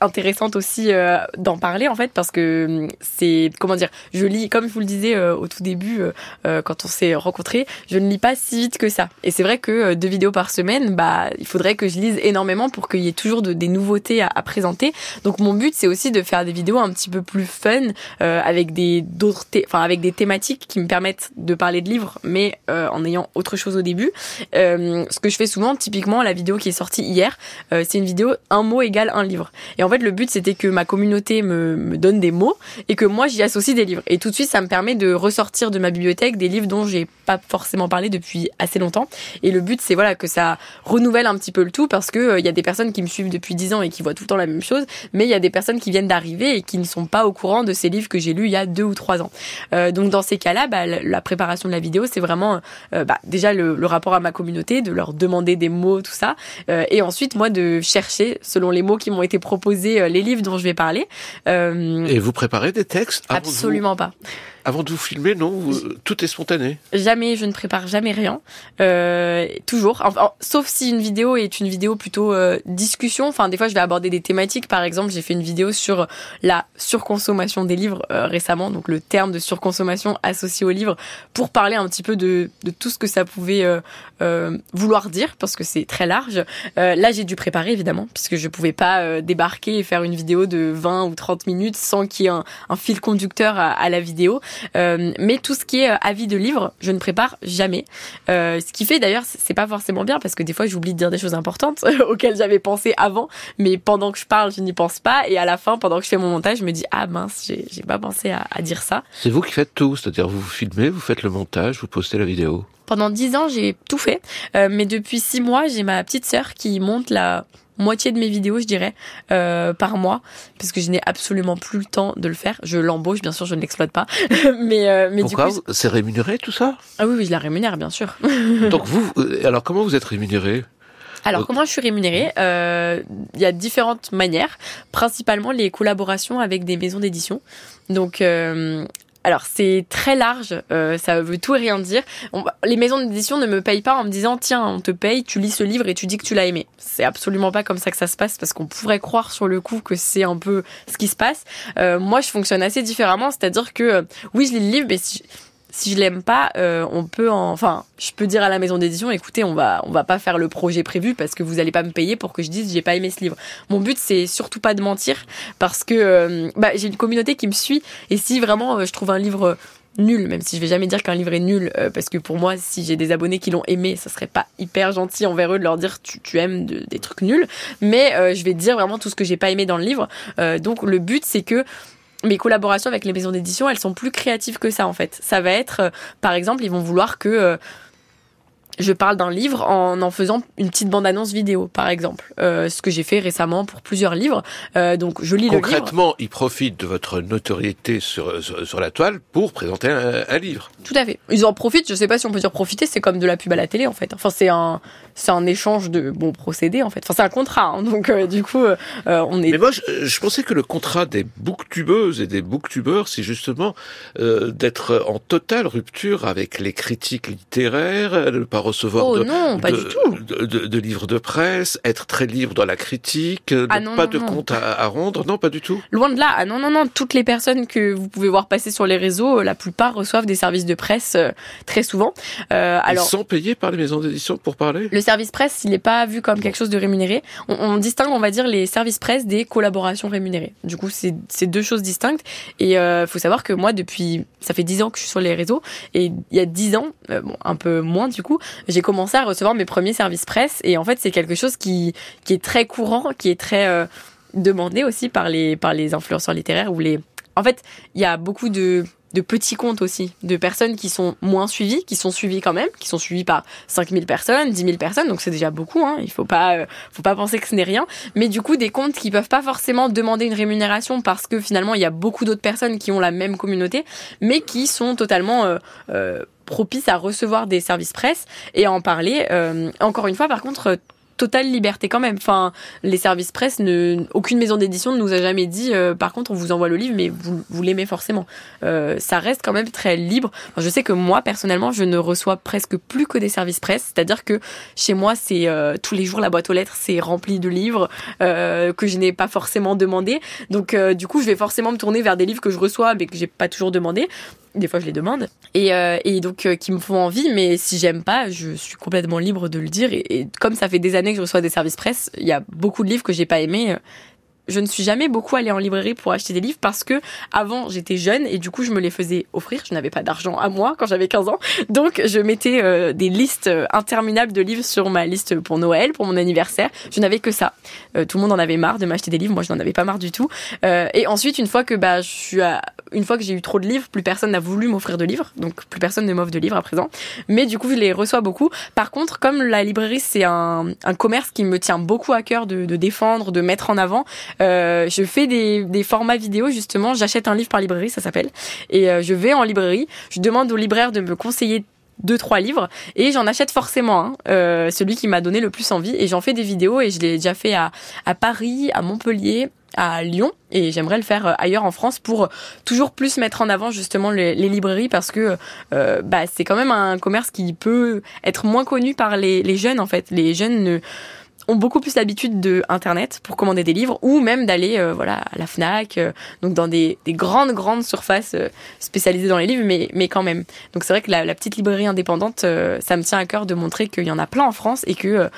intéressante aussi d'en parler, en fait, parce que hum, c'est, comment dire, je lis, comme je vous le disais au tout début, quand on s'est rencontrés, ne lis pas si vite que ça. Et c'est vrai que euh, deux vidéos par semaine, bah, il faudrait que je lise énormément pour qu'il y ait toujours de- des nouveautés à, présenter. Donc mon but, c'est aussi de faire des vidéos un petit peu plus fun, euh, avec des d'autres, enfin avec des thématiques qui me permettent de parler de livres, mais euh, en ayant autre chose au début. Ce que je fais souvent, typiquement la vidéo qui est sortie hier, c'est une vidéo un mot égale un livre. Et en fait, le but, c'était que ma communauté me, me donne des mots et que moi, j'y associe des livres. Et tout de suite, ça me permet de ressortir de ma bibliothèque des livres dont j'ai pas forcément parlé depuis assez longtemps. Et le but, c'est voilà que ça renouvelle un petit peu le tout parce que euh, il y a des personnes qui me suivent depuis 10 ans et qui voient tout le temps la même chose, mais il y a des personnes qui viennent d'arriver et qui ne sont pas au courant de ces livres que j'ai lus il y a deux ou trois ans. Euh, donc dans ces cas-là, bah, la préparation de la vidéo, c'est vraiment euh, bah, déjà le, le rapport à ma communauté, de leur demander des mots, tout ça, Euh, et ensuite moi de chercher selon les mots qui m'ont été proposés euh, les livres dont je vais parler. Euh, Et vous préparez des textes vous- absolument pas. Avant de vous filmer Non, vous- tout est spontané. Jamais, je ne prépare jamais rien. Euh, toujours. Enfin, sauf si une vidéo est une vidéo plutôt euh, discussion. Enfin, des fois, je vais aborder des thématiques. Par exemple, j'ai fait une vidéo sur la surconsommation des livres euh, récemment, donc le terme de surconsommation associé aux livres, pour parler un petit peu de, de tout ce que ça pouvait euh, euh, vouloir dire, parce que c'est très large. Euh, là, j'ai dû préparer, évidemment, puisque je pouvais pas euh, débarquer et faire une vidéo de 20 ou 30 minutes sans qu'il y ait un, un fil conducteur à, à la vidéo. Euh, mais tout ce qui est euh, avis de livres, je ne prépare jamais. Euh, ce qui fait d'ailleurs, c'est pas forcément bien parce que des fois j'oublie de dire des choses importantes auxquelles j'avais pensé avant, mais pendant que je parle, je n'y pense pas. Et à la fin, pendant que je fais mon montage, je me dis ah mince, j'ai j'ai pas pensé à, à dire ça. C'est vous qui faites tout, c'est-à-dire vous vous filmez, vous faites le montage, vous postez la vidéo. Pendant dix ans, j'ai tout fait, Euh, mais depuis six mois, j'ai ma petite sœur qui monte la moitié de mes vidéos, je dirais, euh, par mois, parce que je n'ai absolument plus le temps de le faire. Je l'embauche, bien sûr, je ne l'exploite pas, mais euh, mais Pourquoi du coup, C'est rémunéré tout ça? Ah oui, oui, je la rémunère, bien sûr. Donc vous, euh, alors comment vous êtes rémunéré? Alors, Ok. comment je suis rémunérée? Euh, Il y a différentes manières, principalement les collaborations avec des maisons d'édition. Donc, euh, alors c'est très large, euh, ça veut tout et rien dire. Les maisons d'édition ne me payent pas en me disant tiens, on te paye, tu lis ce livre et tu dis que tu l'as aimé. C'est absolument pas comme ça que ça se passe parce qu'on pourrait croire sur le coup que c'est un peu ce qui se passe. Euh, moi, je fonctionne assez différemment, c'est-à-dire que euh, oui, je lis le livre, mais si, si je l'aime pas, euh, on peut en, enfin, je peux dire à la maison d'édition, écoutez, on va, on va pas faire le projet prévu parce que vous allez pas me payer pour que je dise j'ai pas aimé ce livre. Mon but c'est surtout pas de mentir parce que euh, bah, j'ai une communauté qui me suit et si vraiment euh, je trouve un livre nul, même si je vais jamais dire qu'un livre est nul, euh, parce que pour moi, si j'ai des abonnés qui l'ont aimé, ça serait pas hyper gentil envers eux de leur dire tu, tu aimes de- des trucs nuls, mais euh, je vais dire vraiment tout ce que j'ai pas aimé dans le livre. Euh, donc le but c'est que mes collaborations avec les maisons d'édition, elles sont plus créatives que ça en fait. Ça va être, euh, par exemple, ils vont vouloir que euh, je parle d'un livre en en faisant une petite bande-annonce vidéo, par exemple. Euh, ce que j'ai fait récemment pour plusieurs livres. Euh, donc je lis le livre. Concrètement, ils profitent de votre notoriété sur, sur, sur la toile pour présenter un, un livre. Tout à fait. Ils en profitent. Je sais pas si on peut dire profiter. C'est comme de la pub à la télé en fait. Enfin c'est un c'est un échange de bons procédés en fait. Enfin c'est un contrat. hein. Donc euh, du coup euh, euh, on est Mais moi, je, je pensais que le contrat des booktubeuses et des booktubeurs, c'est justement euh, d'être en totale rupture avec les critiques littéraires, le recevoir Oh de, non, pas de, du tout. de, livres de presse, être très libre dans la critique, euh, Ah non, pas non, de compte à, à rendre, non, pas du tout. Loin de là. Ah non, non, non. Toutes les personnes que vous pouvez voir passer sur les réseaux, euh, la plupart reçoivent des services de presse euh, très souvent. Euh, alors. Ils sont payés par les maisons d'édition pour parler? Le service presse, il n'est pas vu comme quelque chose de rémunéré. On, on distingue, on va dire, les services presse des collaborations rémunérées. Du coup, c'est deux choses distinctes. Et il faut savoir que moi, depuis, ça fait dix ans que je suis sur les réseaux, et il y a dix ans, euh, bon, un peu moins du coup, j'ai commencé à recevoir mes premiers services presse. Et en fait, c'est quelque chose qui qui est très courant, qui est très euh, demandé aussi par les par les influenceurs littéraires ou les. En fait, il y a beaucoup de de petits comptes aussi, de personnes qui sont moins suivies, qui sont suivies quand même, qui sont suivies par 5000 personnes, 10 000 personnes, donc c'est déjà beaucoup, hein, il faut euh, faut pas penser que ce n'est rien, mais du coup des comptes qui peuvent pas forcément demander une rémunération parce que finalement il y a beaucoup d'autres personnes qui ont la même communauté, mais qui sont totalement euh, euh, propices à recevoir des services presse et à en parler. Euh, encore une fois, par contre, euh, totale liberté quand même. Enfin, les services presse, ne, aucune maison d'édition ne nous a jamais dit. euh, par contre, on vous envoie le livre, mais vous, l'aimez forcément. Ça reste quand même très libre. Je sais que moi, personnellement, je ne reçois presque plus que des services presse. C'est-à-dire que chez moi, c'est tous les jours la boîte aux lettres, c'est rempli de livres que je n'ai pas forcément demandé. Donc, du coup, je vais forcément me tourner vers des livres que je reçois, mais que j'ai pas toujours demandé. Des fois, je les demande. Et, euh, donc, euh, qui me font envie, mais si j'aime pas, je suis complètement libre de le dire. Et, et comme ça fait des années que je reçois des services presse, il y a beaucoup de livres que j'ai pas aimés. Je ne suis jamais beaucoup allée en librairie pour acheter des livres parce que avant j'étais jeune et du coup je me les faisais offrir. Je n'avais pas d'argent à moi quand j'avais 15 ans. Donc je mettais euh, des listes euh, interminables de livres sur ma liste pour Noël, pour mon anniversaire. Je n'avais que ça. Euh, tout le monde en avait marre de m'acheter des livres. Moi je n'en avais pas marre du tout. Et ensuite une fois que bah je suis à- une fois que j'ai eu trop de livres, plus personne n'a voulu m'offrir de livres. Donc plus personne ne m'offre de livres à présent. Mais du coup je les reçois beaucoup. Par contre comme la librairie c'est un, commerce qui me tient beaucoup à cœur de défendre, de mettre en avant. Euh, je fais des, des formats vidéo justement. J'achète un livre par librairie, ça s'appelle, et euh, je vais en librairie. Je demande au libraire de me conseiller deux trois livres et j'en achète forcément un, euh, celui qui m'a donné le plus envie et j'en fais des vidéos et je l'ai déjà fait à, à Paris, à Montpellier, à Lyon et j'aimerais le faire euh, ailleurs en France pour toujours plus mettre en avant justement les, les librairies parce que euh, bah, c'est quand même un commerce qui peut être moins connu par les, les jeunes en fait. Les jeunes ne ont beaucoup plus l'habitude de internet pour commander des livres ou même d'aller euh, voilà à la Fnac euh, donc dans des, des grandes grandes surfaces euh, spécialisées dans les livres mais mais quand même. Donc c'est vrai que la, la petite librairie indépendante euh, ça me tient à cœur de montrer qu'il y en a plein en France et que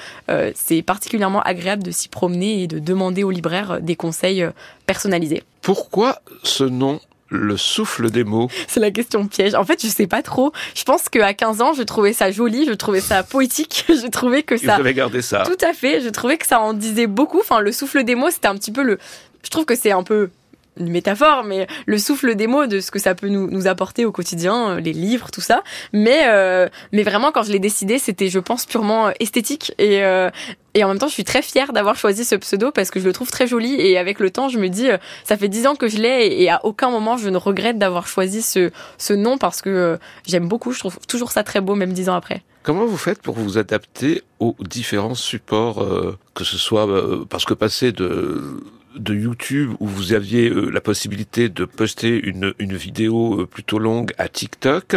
c'est particulièrement agréable de s'y promener et de demander aux libraires des conseils personnalisés. Pourquoi ce nom le souffle des mots c'est la question piège. En fait, je sais pas trop. Je pense qu'à 15 ans, je trouvais ça joli, je trouvais ça poétique, je trouvais que ça Vous avez gardé ça. Tout à fait. Je trouvais que ça en disait beaucoup. Enfin, le souffle des mots, c'était un petit peu le. Je trouve que c'est un peu une métaphore, mais le souffle des mots de ce que ça peut nous, nous apporter au quotidien, euh, les livres, tout ça. Mais, euh, mais vraiment, quand je l'ai décidé, c'était, je pense, purement euh, esthétique. Et, euh, et en même temps, je suis très fière d'avoir choisi ce pseudo parce que je le trouve très joli. Et avec le temps, je me dis, euh, ça fait dix ans que je l'ai et, à aucun moment, je ne regrette d'avoir choisi ce, ce nom parce que j'aime beaucoup. Je trouve toujours ça très beau, même dix ans après. Comment vous faites pour vous adapter aux différents supports, que ce soit parce que passer de de YouTube où vous aviez euh, la possibilité de poster une, une vidéo euh, plutôt longue à TikTok,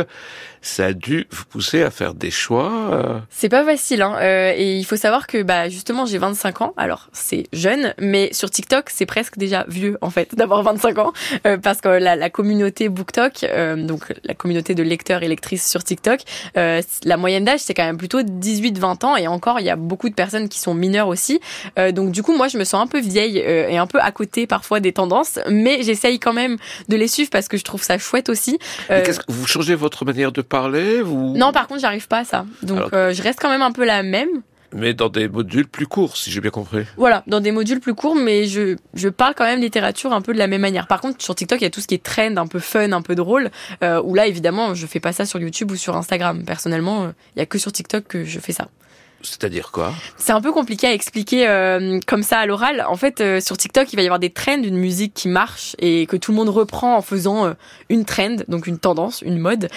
ça a dû vous pousser à faire des choix. euh. C'est pas facile, hein. euh, et il faut savoir que bah justement j'ai 25 ans. Alors c'est jeune, mais sur TikTok c'est presque déjà vieux en fait d'avoir 25 ans, euh, parce que la, la communauté BookTok, euh, donc la communauté de lecteurs et lectrices sur TikTok, euh, la moyenne d'âge c'est quand même plutôt 18-20 ans, et encore il y a beaucoup de personnes qui sont mineures aussi. Euh, donc du coup moi je me sens un peu vieille euh, et un peu à côté parfois des tendances, mais j'essaye quand même de les suivre parce que je trouve ça chouette aussi. Euh, qu'est-ce que vous changez votre manière de parler, vous non, par contre, j'arrive pas à ça. Donc, Alors- euh, je reste quand même un peu la même. mais dans des modules plus courts, si j'ai bien compris. Voilà, dans des modules plus courts, mais je, je parle quand même littérature un peu de la même manière. Par contre, sur TikTok, il y a tout ce qui est trend, un peu fun, un peu drôle, euh, où là, évidemment, je fais pas ça sur YouTube ou sur Instagram. Personnellement, euh, il y a que sur TikTok que je fais ça. C'est-à-dire quoi? C'est un peu compliqué à expliquer euh, comme ça à l'oral. En fait, euh, sur TikTok, il va y avoir des trends, une musique qui marche et que tout le monde reprend en faisant euh, une trend, donc une tendance, une mode.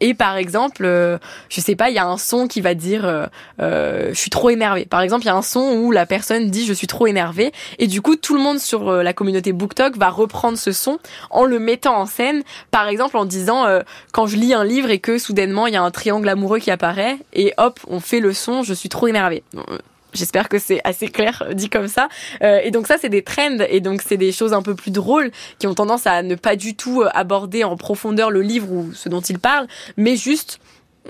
Et par exemple, je sais pas, il y a un son qui va dire je suis trop énervé. Par exemple, il y a un son où la personne dit je suis trop énervé et du coup tout le monde sur la communauté BookTok va reprendre ce son en le mettant en scène. Par exemple, en disant quand je lis un livre et que soudainement il y a un triangle amoureux qui apparaît et hop, on fait le son je suis trop énervé. Bon, euh, J'espère que c'est assez clair euh, dit comme ça. Euh, et donc ça, c'est des trends et donc c'est des choses un peu plus drôles qui ont tendance à ne pas du tout euh, aborder en profondeur le livre ou ce dont il parle, mais juste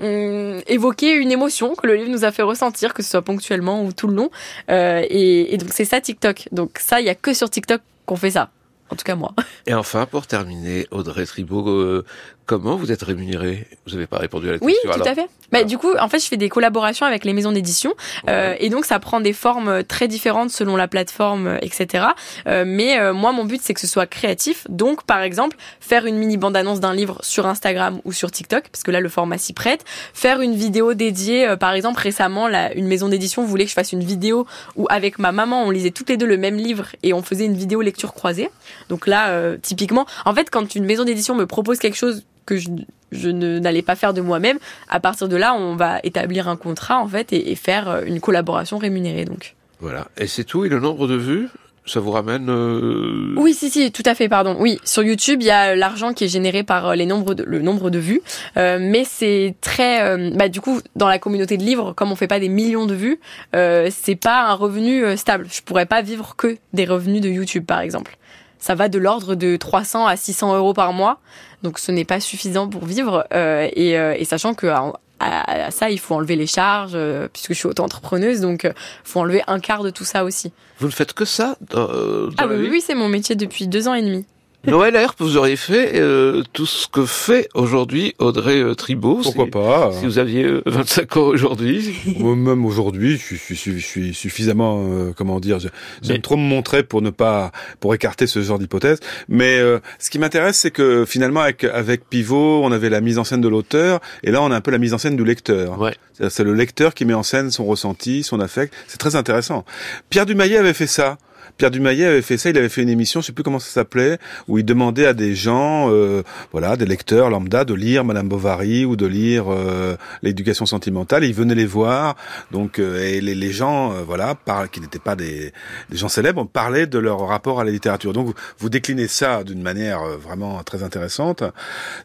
hum, évoquer une émotion que le livre nous a fait ressentir, que ce soit ponctuellement ou tout le long. Euh, et, et donc c'est ça TikTok. Donc ça, il y a que sur TikTok qu'on fait ça. En tout cas moi. Et enfin, pour terminer, Audrey Tribault, euh, comment vous êtes rémunérée Vous n'avez pas répondu à la Oui, question. tout alors. à fait. Bah, du coup, en fait, je fais des collaborations avec les maisons d'édition euh, et donc ça prend des formes euh, très différentes selon la plateforme, euh, etc. Euh, mais euh, moi, mon but, c'est que ce soit créatif. Donc, par exemple, faire une mini bande-annonce d'un livre sur Instagram ou sur TikTok, parce que là, le format s'y prête. Faire une vidéo dédiée, euh, par exemple, récemment, là, une maison d'édition voulait que je fasse une vidéo où, avec ma maman, on lisait toutes les deux le même livre et on faisait une vidéo lecture croisée. Donc là, euh, typiquement, en fait, quand une maison d'édition me propose quelque chose que je, je ne n'allais pas faire de moi-même, à partir de là, on va établir un contrat en fait et, et faire euh, une collaboration rémunérée. Donc. Voilà. Et c'est tout? Et le nombre de vues, ça vous ramène euh, Oui, si, si, tout à fait, pardon. Oui, sur YouTube, il y a euh, l'argent qui est généré par euh, les nombres de, le nombre de vues, Euh, mais c'est très, euh, bah du coup, dans la communauté de livres, comme on fait pas des millions de vues, c'est pas un revenu stable. Je pourrais pas vivre que des revenus de YouTube, par exemple. Ça va de l'ordre de 300 à 600 euros par mois, donc ce n'est pas suffisant pour vivre. euh, et, euh, et sachant que à, à- à ça, il faut enlever les charges, euh, puisque je suis auto-entrepreneuse, donc il faut enlever un quart de tout ça aussi. Vous ne faites que ça dans, euh, dans Ah oui, oui, c'est mon métier depuis deux ans et demi. Noël Herp, vous auriez fait euh, tout ce que fait aujourd'hui Audrey euh, Tribault. Pourquoi si, pas Si vous aviez euh, 25 ans aujourd'hui. Même aujourd'hui, je suis, je suis- je suis suffisamment, euh, comment dire, je- j'aime trop me montrer pour ne pas, pour écarter ce genre d'hypothèse. Mais euh, ce qui m'intéresse, c'est que finalement, avec, avec Pivot, on avait la mise en scène de l'auteur, et là, on a un peu la mise en scène du lecteur. Ouais. C'est le lecteur qui met en scène son ressenti, son affect. C'est très intéressant. Pierre Dumaillet avait fait ça. Pierre Dumaillet avait fait ça, il avait fait une émission, je sais plus comment ça s'appelait, où il demandait à des gens, euh, voilà, des lecteurs lambda, de lire Madame Bovary ou de lire euh, l'éducation sentimentale. Et il venait les voir, donc euh, et les, gens, euh, voilà, qui n'étaient pas des, des gens célèbres, parlaient de leur rapport à la littérature. Donc vous, déclinez ça d'une manière euh, vraiment très intéressante,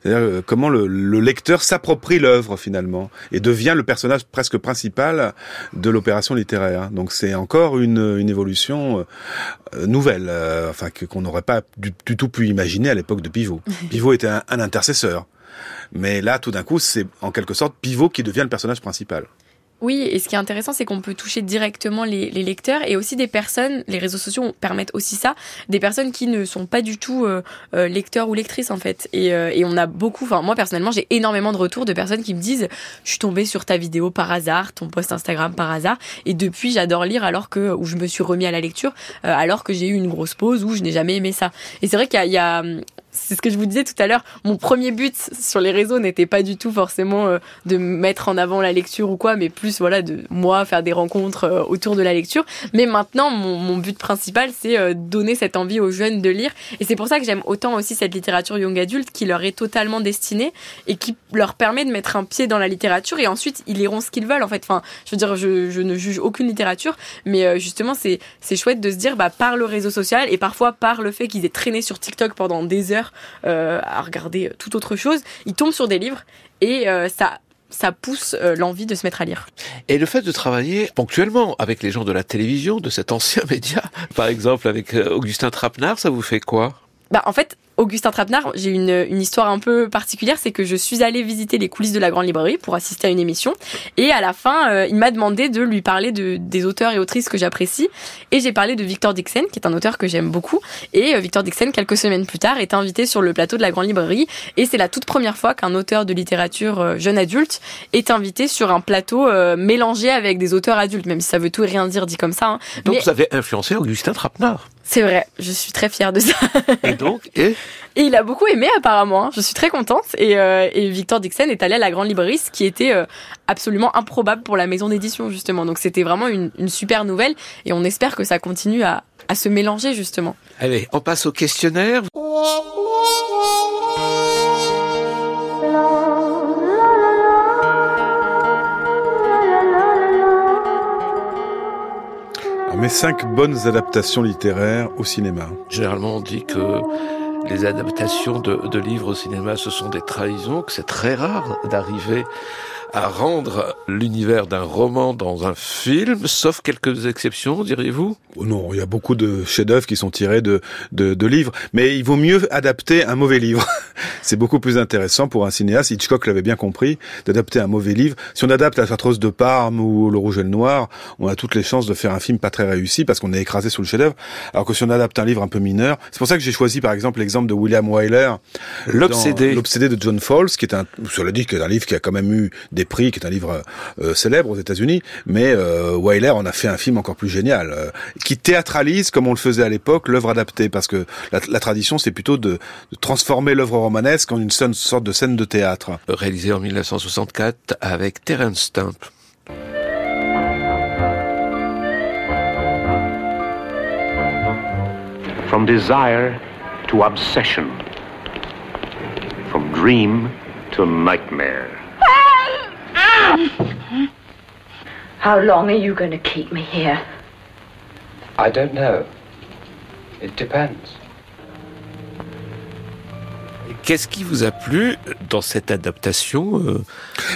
c'est-à-dire euh, comment le, le lecteur s'approprie l'œuvre finalement et devient le personnage presque principal de l'opération littéraire. Donc c'est encore une, une évolution nouvelle, euh, enfin qu'on n'aurait pas du, du tout pu imaginer à l'époque de Pivot. Pivot était un, un intercesseur, mais là tout d'un coup c'est en quelque sorte Pivot qui devient le personnage principal. Oui, et ce qui est intéressant, c'est qu'on peut toucher directement les, les lecteurs et aussi des personnes, les réseaux sociaux permettent aussi ça, des personnes qui ne sont pas du tout euh, euh, lecteurs ou lectrices en fait. Et, euh, et on a beaucoup, enfin moi personnellement, j'ai énormément de retours de personnes qui me disent je suis tombée sur ta vidéo par hasard, ton post Instagram par hasard, et depuis j'adore lire alors que, où je me suis remis à la lecture, euh, alors que j'ai eu une grosse pause où je n'ai jamais aimé ça. Et c'est vrai qu'il y a, y a, c'est ce que je vous disais tout à l'heure, mon premier but sur les réseaux n'était pas du tout forcément euh, de mettre en avant la lecture ou quoi, mais plus voilà de moi faire des rencontres euh, autour de la lecture. Mais maintenant, mon, but principal, c'est euh, donner cette envie aux jeunes de lire. Et c'est pour ça que j'aime autant aussi cette littérature young adulte qui leur est totalement destinée et qui leur permet de mettre un pied dans la littérature et ensuite ils liront ce qu'ils veulent en fait. Enfin, je veux dire, je, ne juge aucune littérature, mais euh, justement c'est chouette de se dire bah par le réseau social et parfois par le fait qu'ils aient traîné sur TikTok pendant des heures à regarder toute autre chose, ils tombent sur des livres et ça ça pousse euh, l'envie de se mettre à lire. Et le fait de travailler ponctuellement avec les gens de la télévision, de cet ancien média, par exemple avec euh, Augustin Trapenard, ça vous fait quoi? Bah en fait, Augustin Trapenard, j'ai une, une histoire un peu particulière, c'est que je suis allée visiter les coulisses de la Grande Librairie pour assister à une émission, et à la fin, euh, il m'a demandé de lui parler de, des auteurs et autrices que j'apprécie, et j'ai parlé de Victor Dixon, qui est un auteur que j'aime beaucoup, et euh, Victor Dixon, quelques semaines plus tard, est invité sur le plateau de la Grande Librairie, et c'est la toute première fois qu'un auteur de littérature euh, jeune adulte est invité sur un plateau mélangé avec des auteurs adultes, même si ça veut tout et rien dire dit comme ça. hein. Donc Mais- vous avez influencé Augustin Trapenard. C'est vrai, je suis très fière de ça. Et donc, et Et il a beaucoup aimé apparemment. hein. Je suis très contente. Et, euh, et Victor Dixon est allé à la grande librairie, ce qui était euh, absolument improbable pour la maison d'édition justement. Donc c'était vraiment une, une super nouvelle. Et on espère que ça continue à, à se mélanger justement. allez, on passe au questionnaire. Mes cinq bonnes adaptations littéraires au cinéma. Généralement, on dit que les adaptations de, de livres au cinéma, ce sont des trahisons, que c'est très rare d'arriver à rendre l'univers d'un roman dans un film, sauf quelques exceptions, diriez-vous? Oh non, il y a beaucoup de chefs-d'œuvre qui sont tirés de, de, de livres, mais il vaut mieux adapter un mauvais livre. C'est beaucoup plus intéressant pour un cinéaste. Hitchcock l'avait bien compris, d'adapter un mauvais livre. Si on adapte La Chartreuse de Parme ou Le Rouge et le Noir, on a toutes les chances de faire un film pas très réussi parce qu'on est écrasé sous le chef-d'œuvre. Alors que si on adapte un livre un peu mineur, c'est pour ça que j'ai choisi par exemple l'exemple de William Wyler, L'Obsédé. L'Obsédé de John Fowles, qui est un, cela dit, qui est un livre qui a quand même eu des prix, qui est un livre euh, célèbre aux États-Unis, mais euh, Wyler en a fait un film encore plus génial, euh, qui théâtralise comme on le faisait à l'époque l'œuvre adaptée, parce que la, la tradition c'est plutôt de, de transformer l'œuvre romanesque en une seule sorte de scène de théâtre. Réalisé en 1964 avec Terence Stamp. From desire to obsession. From dream to nightmare. How long are you going to keep me here? I don't know. It depends. Qu'est-ce qui vous a plu dans cette adaptation euh,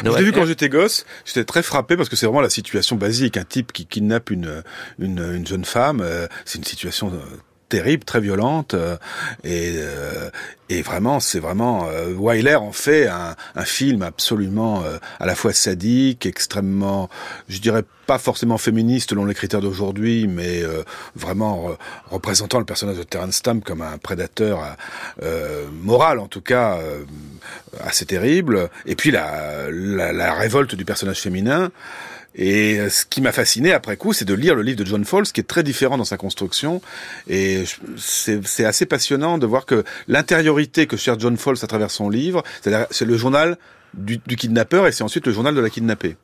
Vous avez vu quand j'étais gosse, j'étais très frappé parce que c'est vraiment la situation basique. Un type qui kidnappe une une, une jeune femme, euh, c'est une situation euh, terrible, très violente, euh, et euh, et vraiment, c'est vraiment euh, Wyler en fait un, un film absolument à la fois sadique, extrêmement, je dirais pas forcément féministe selon les critères d'aujourd'hui, mais euh, vraiment re- représentant le personnage de Terence Stamp comme un prédateur euh, moral en tout cas euh, assez terrible. Et puis la, la, la révolte du personnage féminin. Et euh, ce qui m'a fasciné après coup, c'est de lire le livre de John Fowles, qui est très différent dans sa construction. Et c'est assez passionnant de voir que l'intériorité que cherche John Fowles à travers son livre, c'est le journal du, du kidnappeur et c'est ensuite le journal de la kidnappée.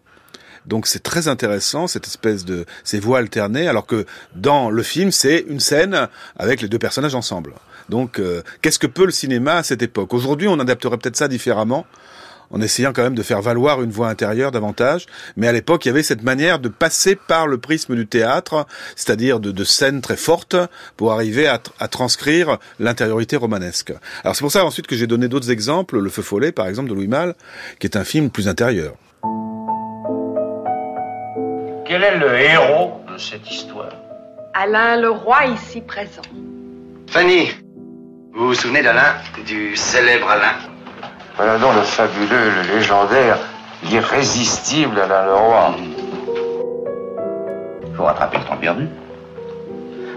Donc c'est très intéressant cette espèce de ces voix alternées, alors que dans le film c'est une scène avec les deux personnages ensemble. Donc euh, qu'est-ce que peut le cinéma à cette époque? Aujourd'hui on adapterait peut-être ça différemment en essayant quand même de faire valoir une voix intérieure davantage. Mais à l'époque, il y avait cette manière de passer par le prisme du théâtre, c'est-à-dire de, de scènes très fortes, pour arriver à, tr- à transcrire l'intériorité romanesque. Alors c'est pour ça ensuite que j'ai donné d'autres exemples, Le Feu Follet par exemple de Louis Malle, qui est un film plus intérieur. Quel est le héros de cette histoire? Alain le roi ici présent. Fanny, vous vous souvenez d'Alain, du célèbre Alain? Voilà donc le fabuleux, le légendaire, l'irrésistible Alain Leroy. Faut rattraper le temps perdu.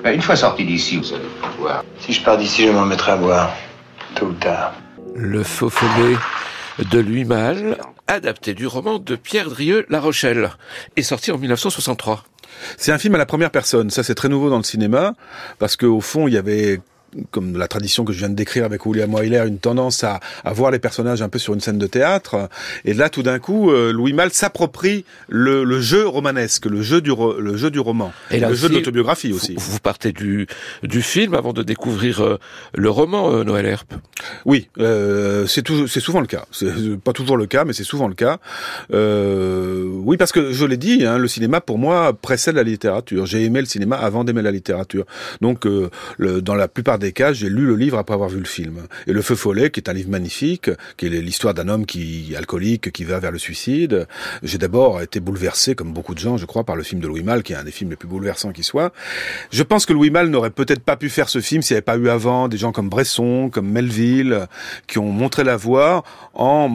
Mais Une fois sorti d'ici, vous allez pouvoir. Si je pars d'ici, je m'en mettrai à boire. Tôt ou tard. Le faux follet de Louis Malle, adapté du roman de Pierre Drieux La Rochelle, et sorti en 1963. C'est un film à la première personne. Ça, c'est très nouveau dans le cinéma, parce que au fond, il y avait comme la tradition que je viens de décrire avec William Wyler, une tendance à, à voir les personnages un peu sur une scène de théâtre. Et là, tout d'un coup, euh, Louis Malle s'approprie le, le jeu romanesque, le jeu du, ro- le jeu du roman, Et là le jeu de l'autobiographie aussi. Vous, vous partez du, du film avant de découvrir euh, le roman, euh, Noël Herp. Oui, euh, c'est souvent le cas. C'est pas toujours le cas, mais c'est souvent le cas. Euh, oui, parce que je l'ai dit, hein, le cinéma pour moi précède la littérature. J'ai aimé le cinéma avant d'aimer la littérature. Donc, euh, le- dans la plupart des cas, j'ai lu le livre après avoir vu le film. Et Le Feu Follet, qui est un livre magnifique, qui est l'histoire d'un homme qui alcoolique, qui va vers le suicide. J'ai d'abord été bouleversé, comme beaucoup de gens, je crois, par le film de Louis Malle, qui est un des films les plus bouleversants qui soit. Je pense que Louis Malle n'aurait peut-être pas pu faire ce film s'il n'y avait pas eu avant des gens comme Bresson, comme Melville, qui ont montré la voie en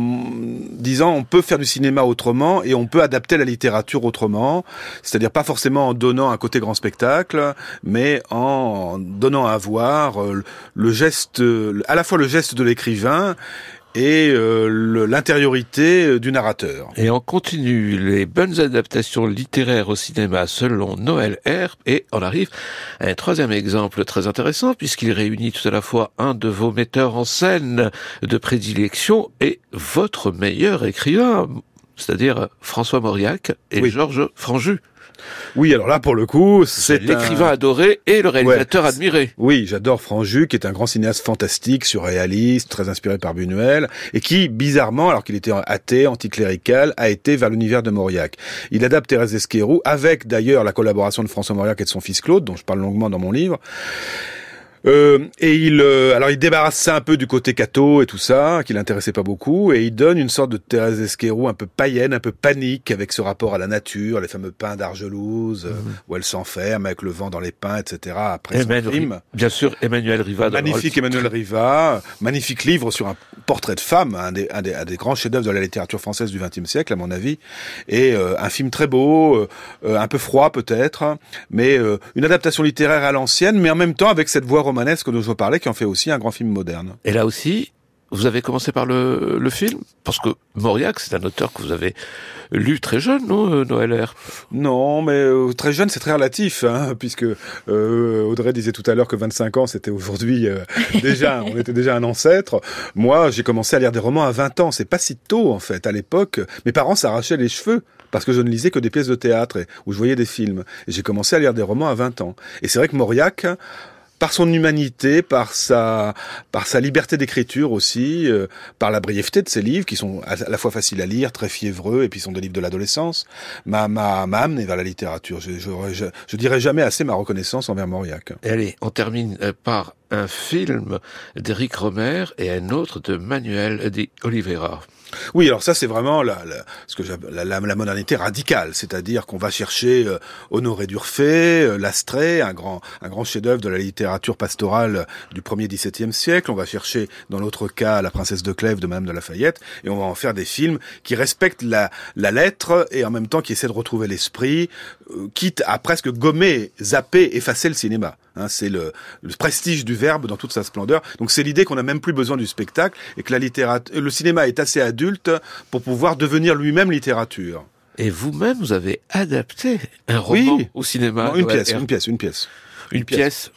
disant on peut faire du cinéma autrement et on peut adapter la littérature autrement. C'est-à-dire pas forcément en donnant un côté grand spectacle, mais en donnant à voir euh, le geste, à la fois le geste de l'écrivain et euh, l'intériorité euh, du narrateur. Et on continue les bonnes adaptations littéraires au cinéma selon Noël Herp et on arrive à un troisième exemple très intéressant puisqu'il réunit tout à la fois un de vos metteurs en scène de prédilection et votre meilleur écrivain, c'est-à-dire François Mauriac et Georges Franju. Oui, alors là, pour le coup, c'est L'écrivain un- adoré et le réalisateur Ouais. admiré. Oui, j'adore Franju, qui est un grand cinéaste fantastique, surréaliste, très inspiré par Buñuel, et qui, bizarrement, alors qu'il était athée, anticlérical, a été vers l'univers de Mauriac. Il adapte Thérèse Esquerou, avec d'ailleurs la collaboration de François Mauriac et de son fils Claude, dont je parle longuement dans mon livre. Euh, et il, euh, alors il débarrasse ça un peu du côté catho et tout ça, qui l'intéressait pas beaucoup, et il donne une sorte de Thérèse Esquerou un peu païenne, un peu panique, avec ce rapport à la nature, les fameux pins d'Argelouse, euh, où elle s'enferme avec le vent dans les pins, etc. Après son Emmanuel- crime. bien sûr, Emmanuel Riva. Magnifique Emmanuel Riva, magnifique livre sur un portrait de femme, un des, un des, un des grands chefs-d'œuvre de la littérature française du XXe siècle, à mon avis, et euh, un film très beau, euh, euh, un peu froid peut-être, mais une adaptation littéraire à l'ancienne, mais en même temps avec cette voix romanesque dont je vous parlais, qui en fait aussi un grand film moderne. Et là aussi, vous avez commencé par le, le film? Parce que Mauriac, c'est un auteur que vous avez lu très jeune, non, euh, Noël Herp Non, mais euh, très jeune, c'est très relatif, hein, puisque euh, Audrey disait tout à l'heure que 25 ans, c'était aujourd'hui euh, déjà, on était déjà un ancêtre. Moi, j'ai commencé à lire des romans à 20 ans. C'est pas si tôt, en fait. À l'époque, mes parents s'arrachaient les cheveux parce que je ne lisais que des pièces de théâtre et, où je voyais des films. Et j'ai commencé à lire des romans à 20 ans. Et c'est vrai que Mauriac, par son humanité, par sa, par sa liberté d'écriture aussi, euh, par la brièveté de ses livres qui sont à la fois faciles à lire, très fiévreux, et puis sont des livres de l'adolescence, m'a, m'a, m'a amené vers la littérature. Je, je, je, dirais jamais assez ma reconnaissance envers Mauriac. Allez, on termine euh, par un film d'Éric Romer et un autre de Manuel de Oliveira. Oui, alors ça c'est vraiment la, la, ce que la, la, la modernité radicale, c'est-à-dire qu'on va chercher euh, Honoré d'Urfé, euh, Lastrée, un grand, un grand chef-d'œuvre de la littérature pastorale du premier XVIIe siècle. On va chercher, dans l'autre cas, La Princesse de Clèves de Madame de Lafayette, et on va en faire des films qui respectent la, la lettre et en même temps qui essaient de retrouver l'esprit, euh, quitte à presque gommer, zapper, effacer le cinéma. Hein, c'est le, le, prestige du verbe dans toute sa splendeur. Donc c'est l'idée qu'on n'a même plus besoin du spectacle et que la littérature, le cinéma est assez adulte pour pouvoir devenir lui-même littérature. Et vous-même, vous avez adapté un roman oui. au cinéma. Non, une, pièce, une pièce, une pièce, une, une pièce. pièce.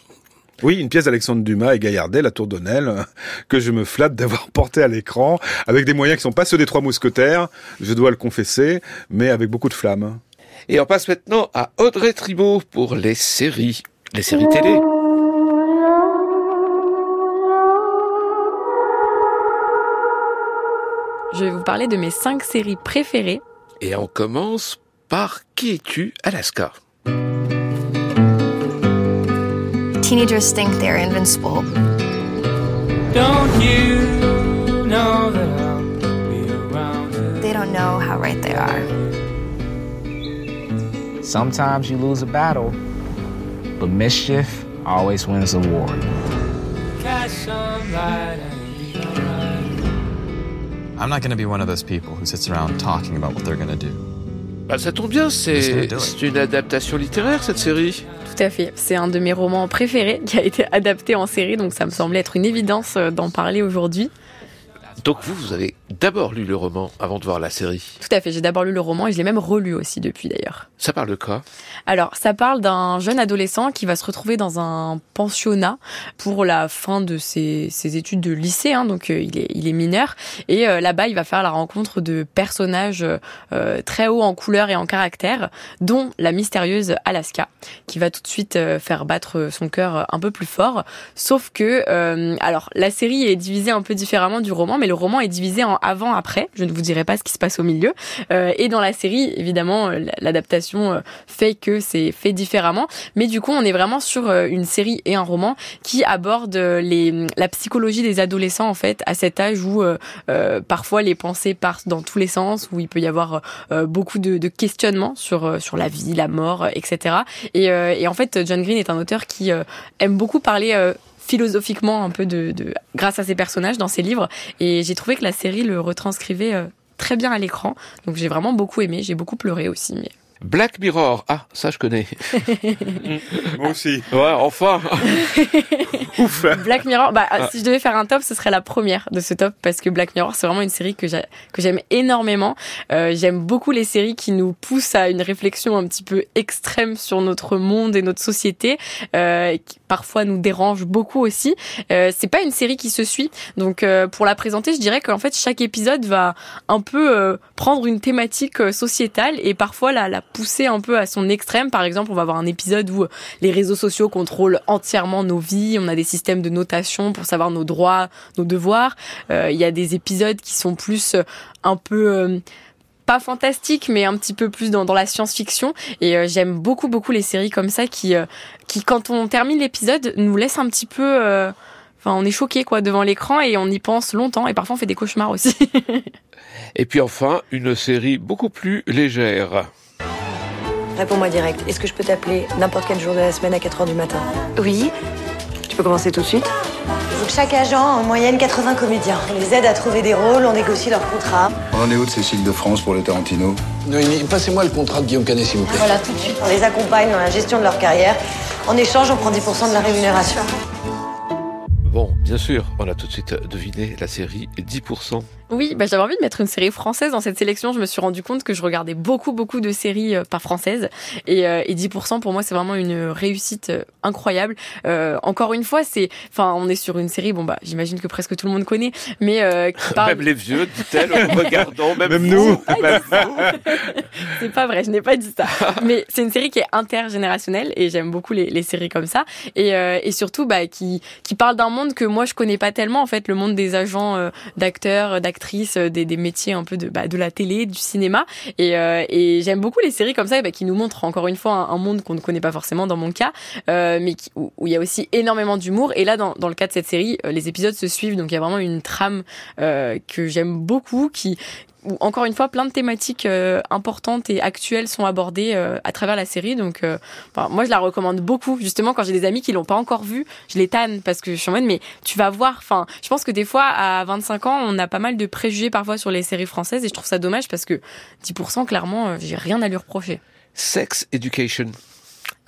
Oui, une pièce d'Alexandre Dumas et Gaillardet, La Tour d'Honnel, que je me flatte d'avoir porté à l'écran, avec des moyens qui sont pas ceux des Trois Mousquetaires, je dois le confesser, mais avec beaucoup de flamme. Et on passe maintenant à Audrey Tribault pour les séries, les séries télé. Je vais vous parler de mes cinq séries préférées. Et on commence par Qui es-tu, Alaska? Teenagers think they're invincible. Don't you know that I'll be around you? They don't know how right they are. Sometimes you lose a battle, but mischief always wins the war. I'm not going to be one of those people who sits around talking about what they're going to do. Bah, ça tombe bien, c'est une adaptation littéraire cette série. Tout à fait. C'est un de mes romans préférés qui a été adapté en série, donc ça me semblait être une évidence euh, d'en parler aujourd'hui. Donc vous, vous avez d'abord lu le roman avant de voir la série. Tout à fait, j'ai d'abord lu le roman et je l'ai même relu aussi depuis d'ailleurs. Ça parle de quoi? Alors, ça parle d'un jeune adolescent qui va se retrouver dans un pensionnat pour la fin de ses, ses études de lycée, hein, donc euh, il, est, il est mineur, et euh, là-bas il va faire la rencontre de personnages euh, très hauts en couleur et en caractère, dont la mystérieuse Alaska, qui va tout de suite faire battre son cœur un peu plus fort, sauf que, alors la série est divisée un peu différemment du roman, mais le roman est divisé en avant-après. Je ne vous dirai pas ce qui se passe au milieu. Euh, et dans la série, évidemment, l'adaptation euh, fait que c'est fait différemment. Mais du coup, on est vraiment sur euh, une série et un roman qui aborde les, la psychologie des adolescents, en fait, à cet âge où euh, parfois les pensées partent dans tous les sens, où il peut y avoir beaucoup de, questionnements sur, la vie, la mort, etc. Et, et, en fait, John Green est un auteur qui aime beaucoup parler philosophiquement un peu de, de, grâce à ses personnages dans ses livres. Et j'ai trouvé que la série le retranscrivait euh, très bien à l'écran. Donc j'ai vraiment beaucoup aimé j'ai beaucoup pleuré aussi Black Mirror. Ah, ça je connais. Moi aussi. Ouais, enfin. Ouf. Black Mirror, bah, Ah. si je devais faire un top, ce serait la première de ce top parce que Black Mirror, c'est vraiment une série que j'ai- que j'aime énormément. Euh, j'aime beaucoup les séries qui nous poussent à une réflexion un petit peu extrême sur notre monde et notre société, euh, qui parfois nous dérange beaucoup aussi. Euh, c'est pas une série qui se suit, donc euh, pour la présenter, je dirais qu'en fait chaque épisode va un peu euh, prendre une thématique euh, sociétale et parfois la, la pousser un peu à son extrême. Par exemple, on va avoir un épisode où les réseaux sociaux contrôlent entièrement nos vies. On a des systèmes de notation pour savoir nos droits, nos devoirs. Euh, Il y a des épisodes qui sont plus euh, un peu euh, pas fantastiques, mais un petit peu plus dans, dans la science-fiction. Et euh, j'aime beaucoup, beaucoup les séries comme ça qui, euh, qui quand on termine l'épisode, nous laissent un petit peu... euh, Enfin, on est choqué quoi devant l'écran et on y pense longtemps et parfois on fait des cauchemars aussi. Et puis enfin, une série beaucoup plus légère. Réponds-moi direct. Est-ce que je peux t'appeler n'importe quel jour de la semaine à 4h du matin Oui. Tu peux commencer tout de suite Donc chaque agent a en moyenne 80 comédiens. On les aide à trouver des rôles, on négocie leurs contrats. On en est où de Cécile de France pour le Tarantino Noémie, passez-moi le contrat de Guillaume Canet, s'il vous plaît. Voilà, tout de suite. On les accompagne dans la gestion de leur carrière. En échange, on prend 10% de la rémunération. Bon, bien sûr, on a tout de suite deviné la série 10%. Oui, bah, j'avais envie de mettre une série française dans cette sélection. Je me suis rendu compte que je regardais beaucoup, beaucoup de séries euh, pas françaises. Et, euh, et 10% pour moi, c'est vraiment une réussite euh, incroyable. Euh, encore une fois, c'est, enfin, on est sur une série, bon, bah, j'imagine que presque tout le monde connaît, mais euh, qui parle. Même les vieux, dit-elle, regardant, même, Même nous. c'est pas vrai, je n'ai pas dit ça. Mais c'est une série qui est intergénérationnelle et j'aime beaucoup les, les séries comme ça. Et, euh, et surtout, bah, qui, qui parle d'un monde que moi je connais pas tellement, en fait, le monde des agents euh, d'acteurs, euh, des, des métiers un peu de, bah, de la télé, du cinéma. Et, euh, et j'aime beaucoup les séries comme ça bah, qui nous montrent encore une fois un, monde qu'on ne connaît pas forcément dans mon cas, euh, mais qui, où, il y a aussi énormément d'humour. Et là, dans, dans le cas de cette série, les épisodes se suivent, donc il y a vraiment une trame que j'aime beaucoup, qui encore une fois plein de thématiques euh, importantes et actuelles sont abordées euh, à travers la série. Donc euh, moi je la recommande beaucoup. Justement quand j'ai des amis qui l'ont pas encore vue je les tanne parce que je suis en mode mais tu vas voir. Enfin je pense que des fois à 25 ans on a pas mal de préjugés parfois sur les séries françaises et je trouve ça dommage parce que 10% clairement j'ai rien à lui reprocher. Sex Education.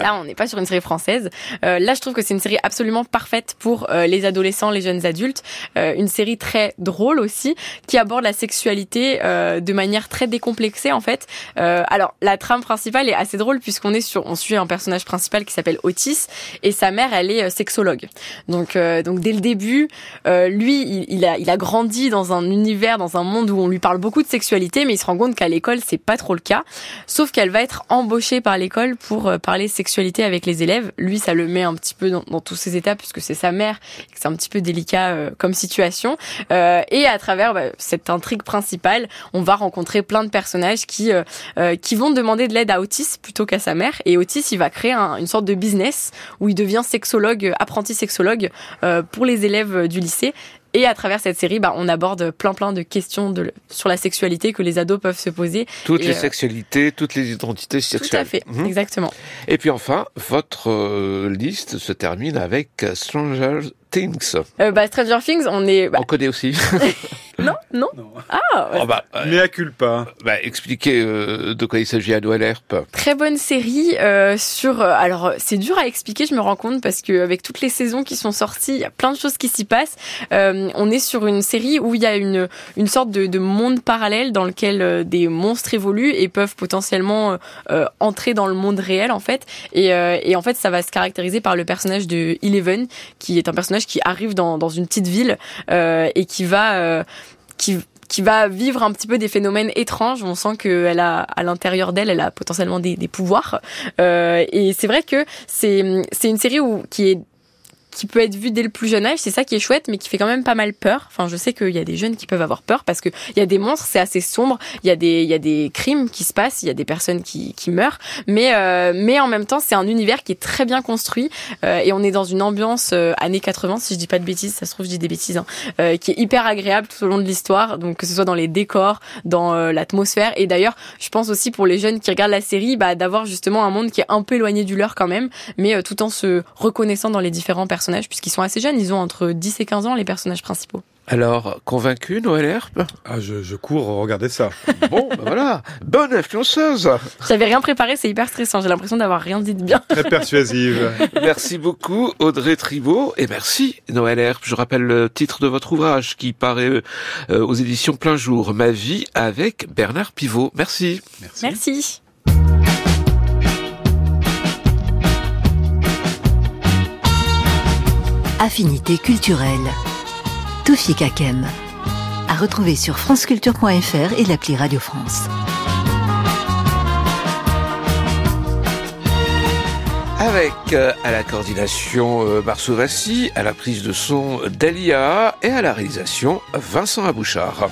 Là, on n'est pas sur une série française. Euh, là, je trouve que c'est une série absolument parfaite pour euh, les adolescents, les jeunes adultes. Euh, une série très drôle aussi, qui aborde la sexualité euh, de manière très décomplexée en fait. Euh, alors, la trame principale est assez drôle puisqu'on est sur, on suit un personnage principal qui s'appelle Otis et sa mère, elle est euh, sexologue. Donc, donc dès le début, lui, il, a, il a grandi dans un univers, dans un monde où on lui parle beaucoup de sexualité, mais il se rend compte qu'à l'école, c'est pas trop le cas. Sauf qu'elle va être embauchée par l'école pour parler sexualité avec les élèves. Lui, ça le met un petit peu dans, tous ses états puisque c'est sa mère, c'est un petit peu délicat euh, comme situation. Euh, et à travers bah, cette intrigue principale, on va rencontrer plein de personnages qui euh, qui vont demander de l'aide à Otis plutôt qu'à sa mère. Et Otis, il va créer un- une sorte de business où il devient sexologue, apprenti sexologue pour les élèves du lycée. Et à travers cette série, bah, on aborde plein plein de questions de, sur la sexualité que les ados peuvent se poser. Toutes Et, les euh, sexualités, toutes les identités Tout sexuelles. à fait, Mhm. exactement. Et puis enfin, votre euh, liste se termine avec Stranger Things. Euh, bah, Stranger Things, on est. bah, On connaît aussi. non, non. Ah, Oh bah, euh, Mea culpa. bah, expliquez euh, de quoi il s'agit à Noël Herp. Très bonne série euh, sur. euh, alors c'est dur à expliquer, je me rends compte parce que avec toutes les saisons qui sont sorties, il y a plein de choses qui s'y passent. Euh, on est sur une série où il y a une une sorte de, de monde parallèle dans lequel euh, des monstres évoluent et peuvent potentiellement entrer dans le monde réel en fait. Et, euh, et en fait, ça va se caractériser par le personnage de Eleven, qui est un personnage qui arrive dans dans une petite ville euh, et qui va euh, qui qui va vivre un petit peu des phénomènes étranges. On sent qu'elle a à l'intérieur d'elle, elle a potentiellement des, des pouvoirs. Euh, et c'est vrai que c'est c'est une série où qui est qui peut être vue dès le plus jeune âge, c'est ça qui est chouette, mais qui fait quand même pas mal peur. Enfin, je sais qu'il y a des jeunes qui peuvent avoir peur parce que il y a des monstres, c'est assez sombre, il y a des il y a des crimes qui se passent, il y a des personnes qui qui meurent, mais euh, mais en même temps, c'est un univers qui est très bien construit euh, et on est dans une ambiance euh, années 80 si je dis pas de bêtises, ça se trouve je dis des bêtises, hein, euh, qui est hyper agréable tout au long de l'histoire, donc que ce soit dans les décors, dans euh, l'atmosphère. Et d'ailleurs, je pense aussi pour les jeunes qui regardent la série, bah d'avoir justement un monde qui est un peu éloigné du leur quand même, mais euh, tout en se reconnaissant dans les différents personnages puisqu'ils sont assez jeunes, ils ont entre 10 et 15 ans les personnages principaux. Alors, convaincu, Noël Herpe Ah, je, je cours regarder ça. Bon, ben voilà, bonne influenceuse J'avais rien préparé, c'est hyper stressant. J'ai l'impression d'avoir rien dit de bien. Très persuasive. Merci beaucoup, Audrey Tribault, et merci, Noël Herpe. Je rappelle le titre de votre ouvrage qui paraît euh, aux éditions Plein Jour, Ma vie avec Bernard Pivot. Merci. Merci. Merci. Affinité culturelle. Toufik Kakem. À retrouver sur franceculture.fr et l'appli Radio France. Avec euh, à la coordination euh, Marceau Vassy, à la prise de son Dalia et à la réalisation Vincent Abouchard.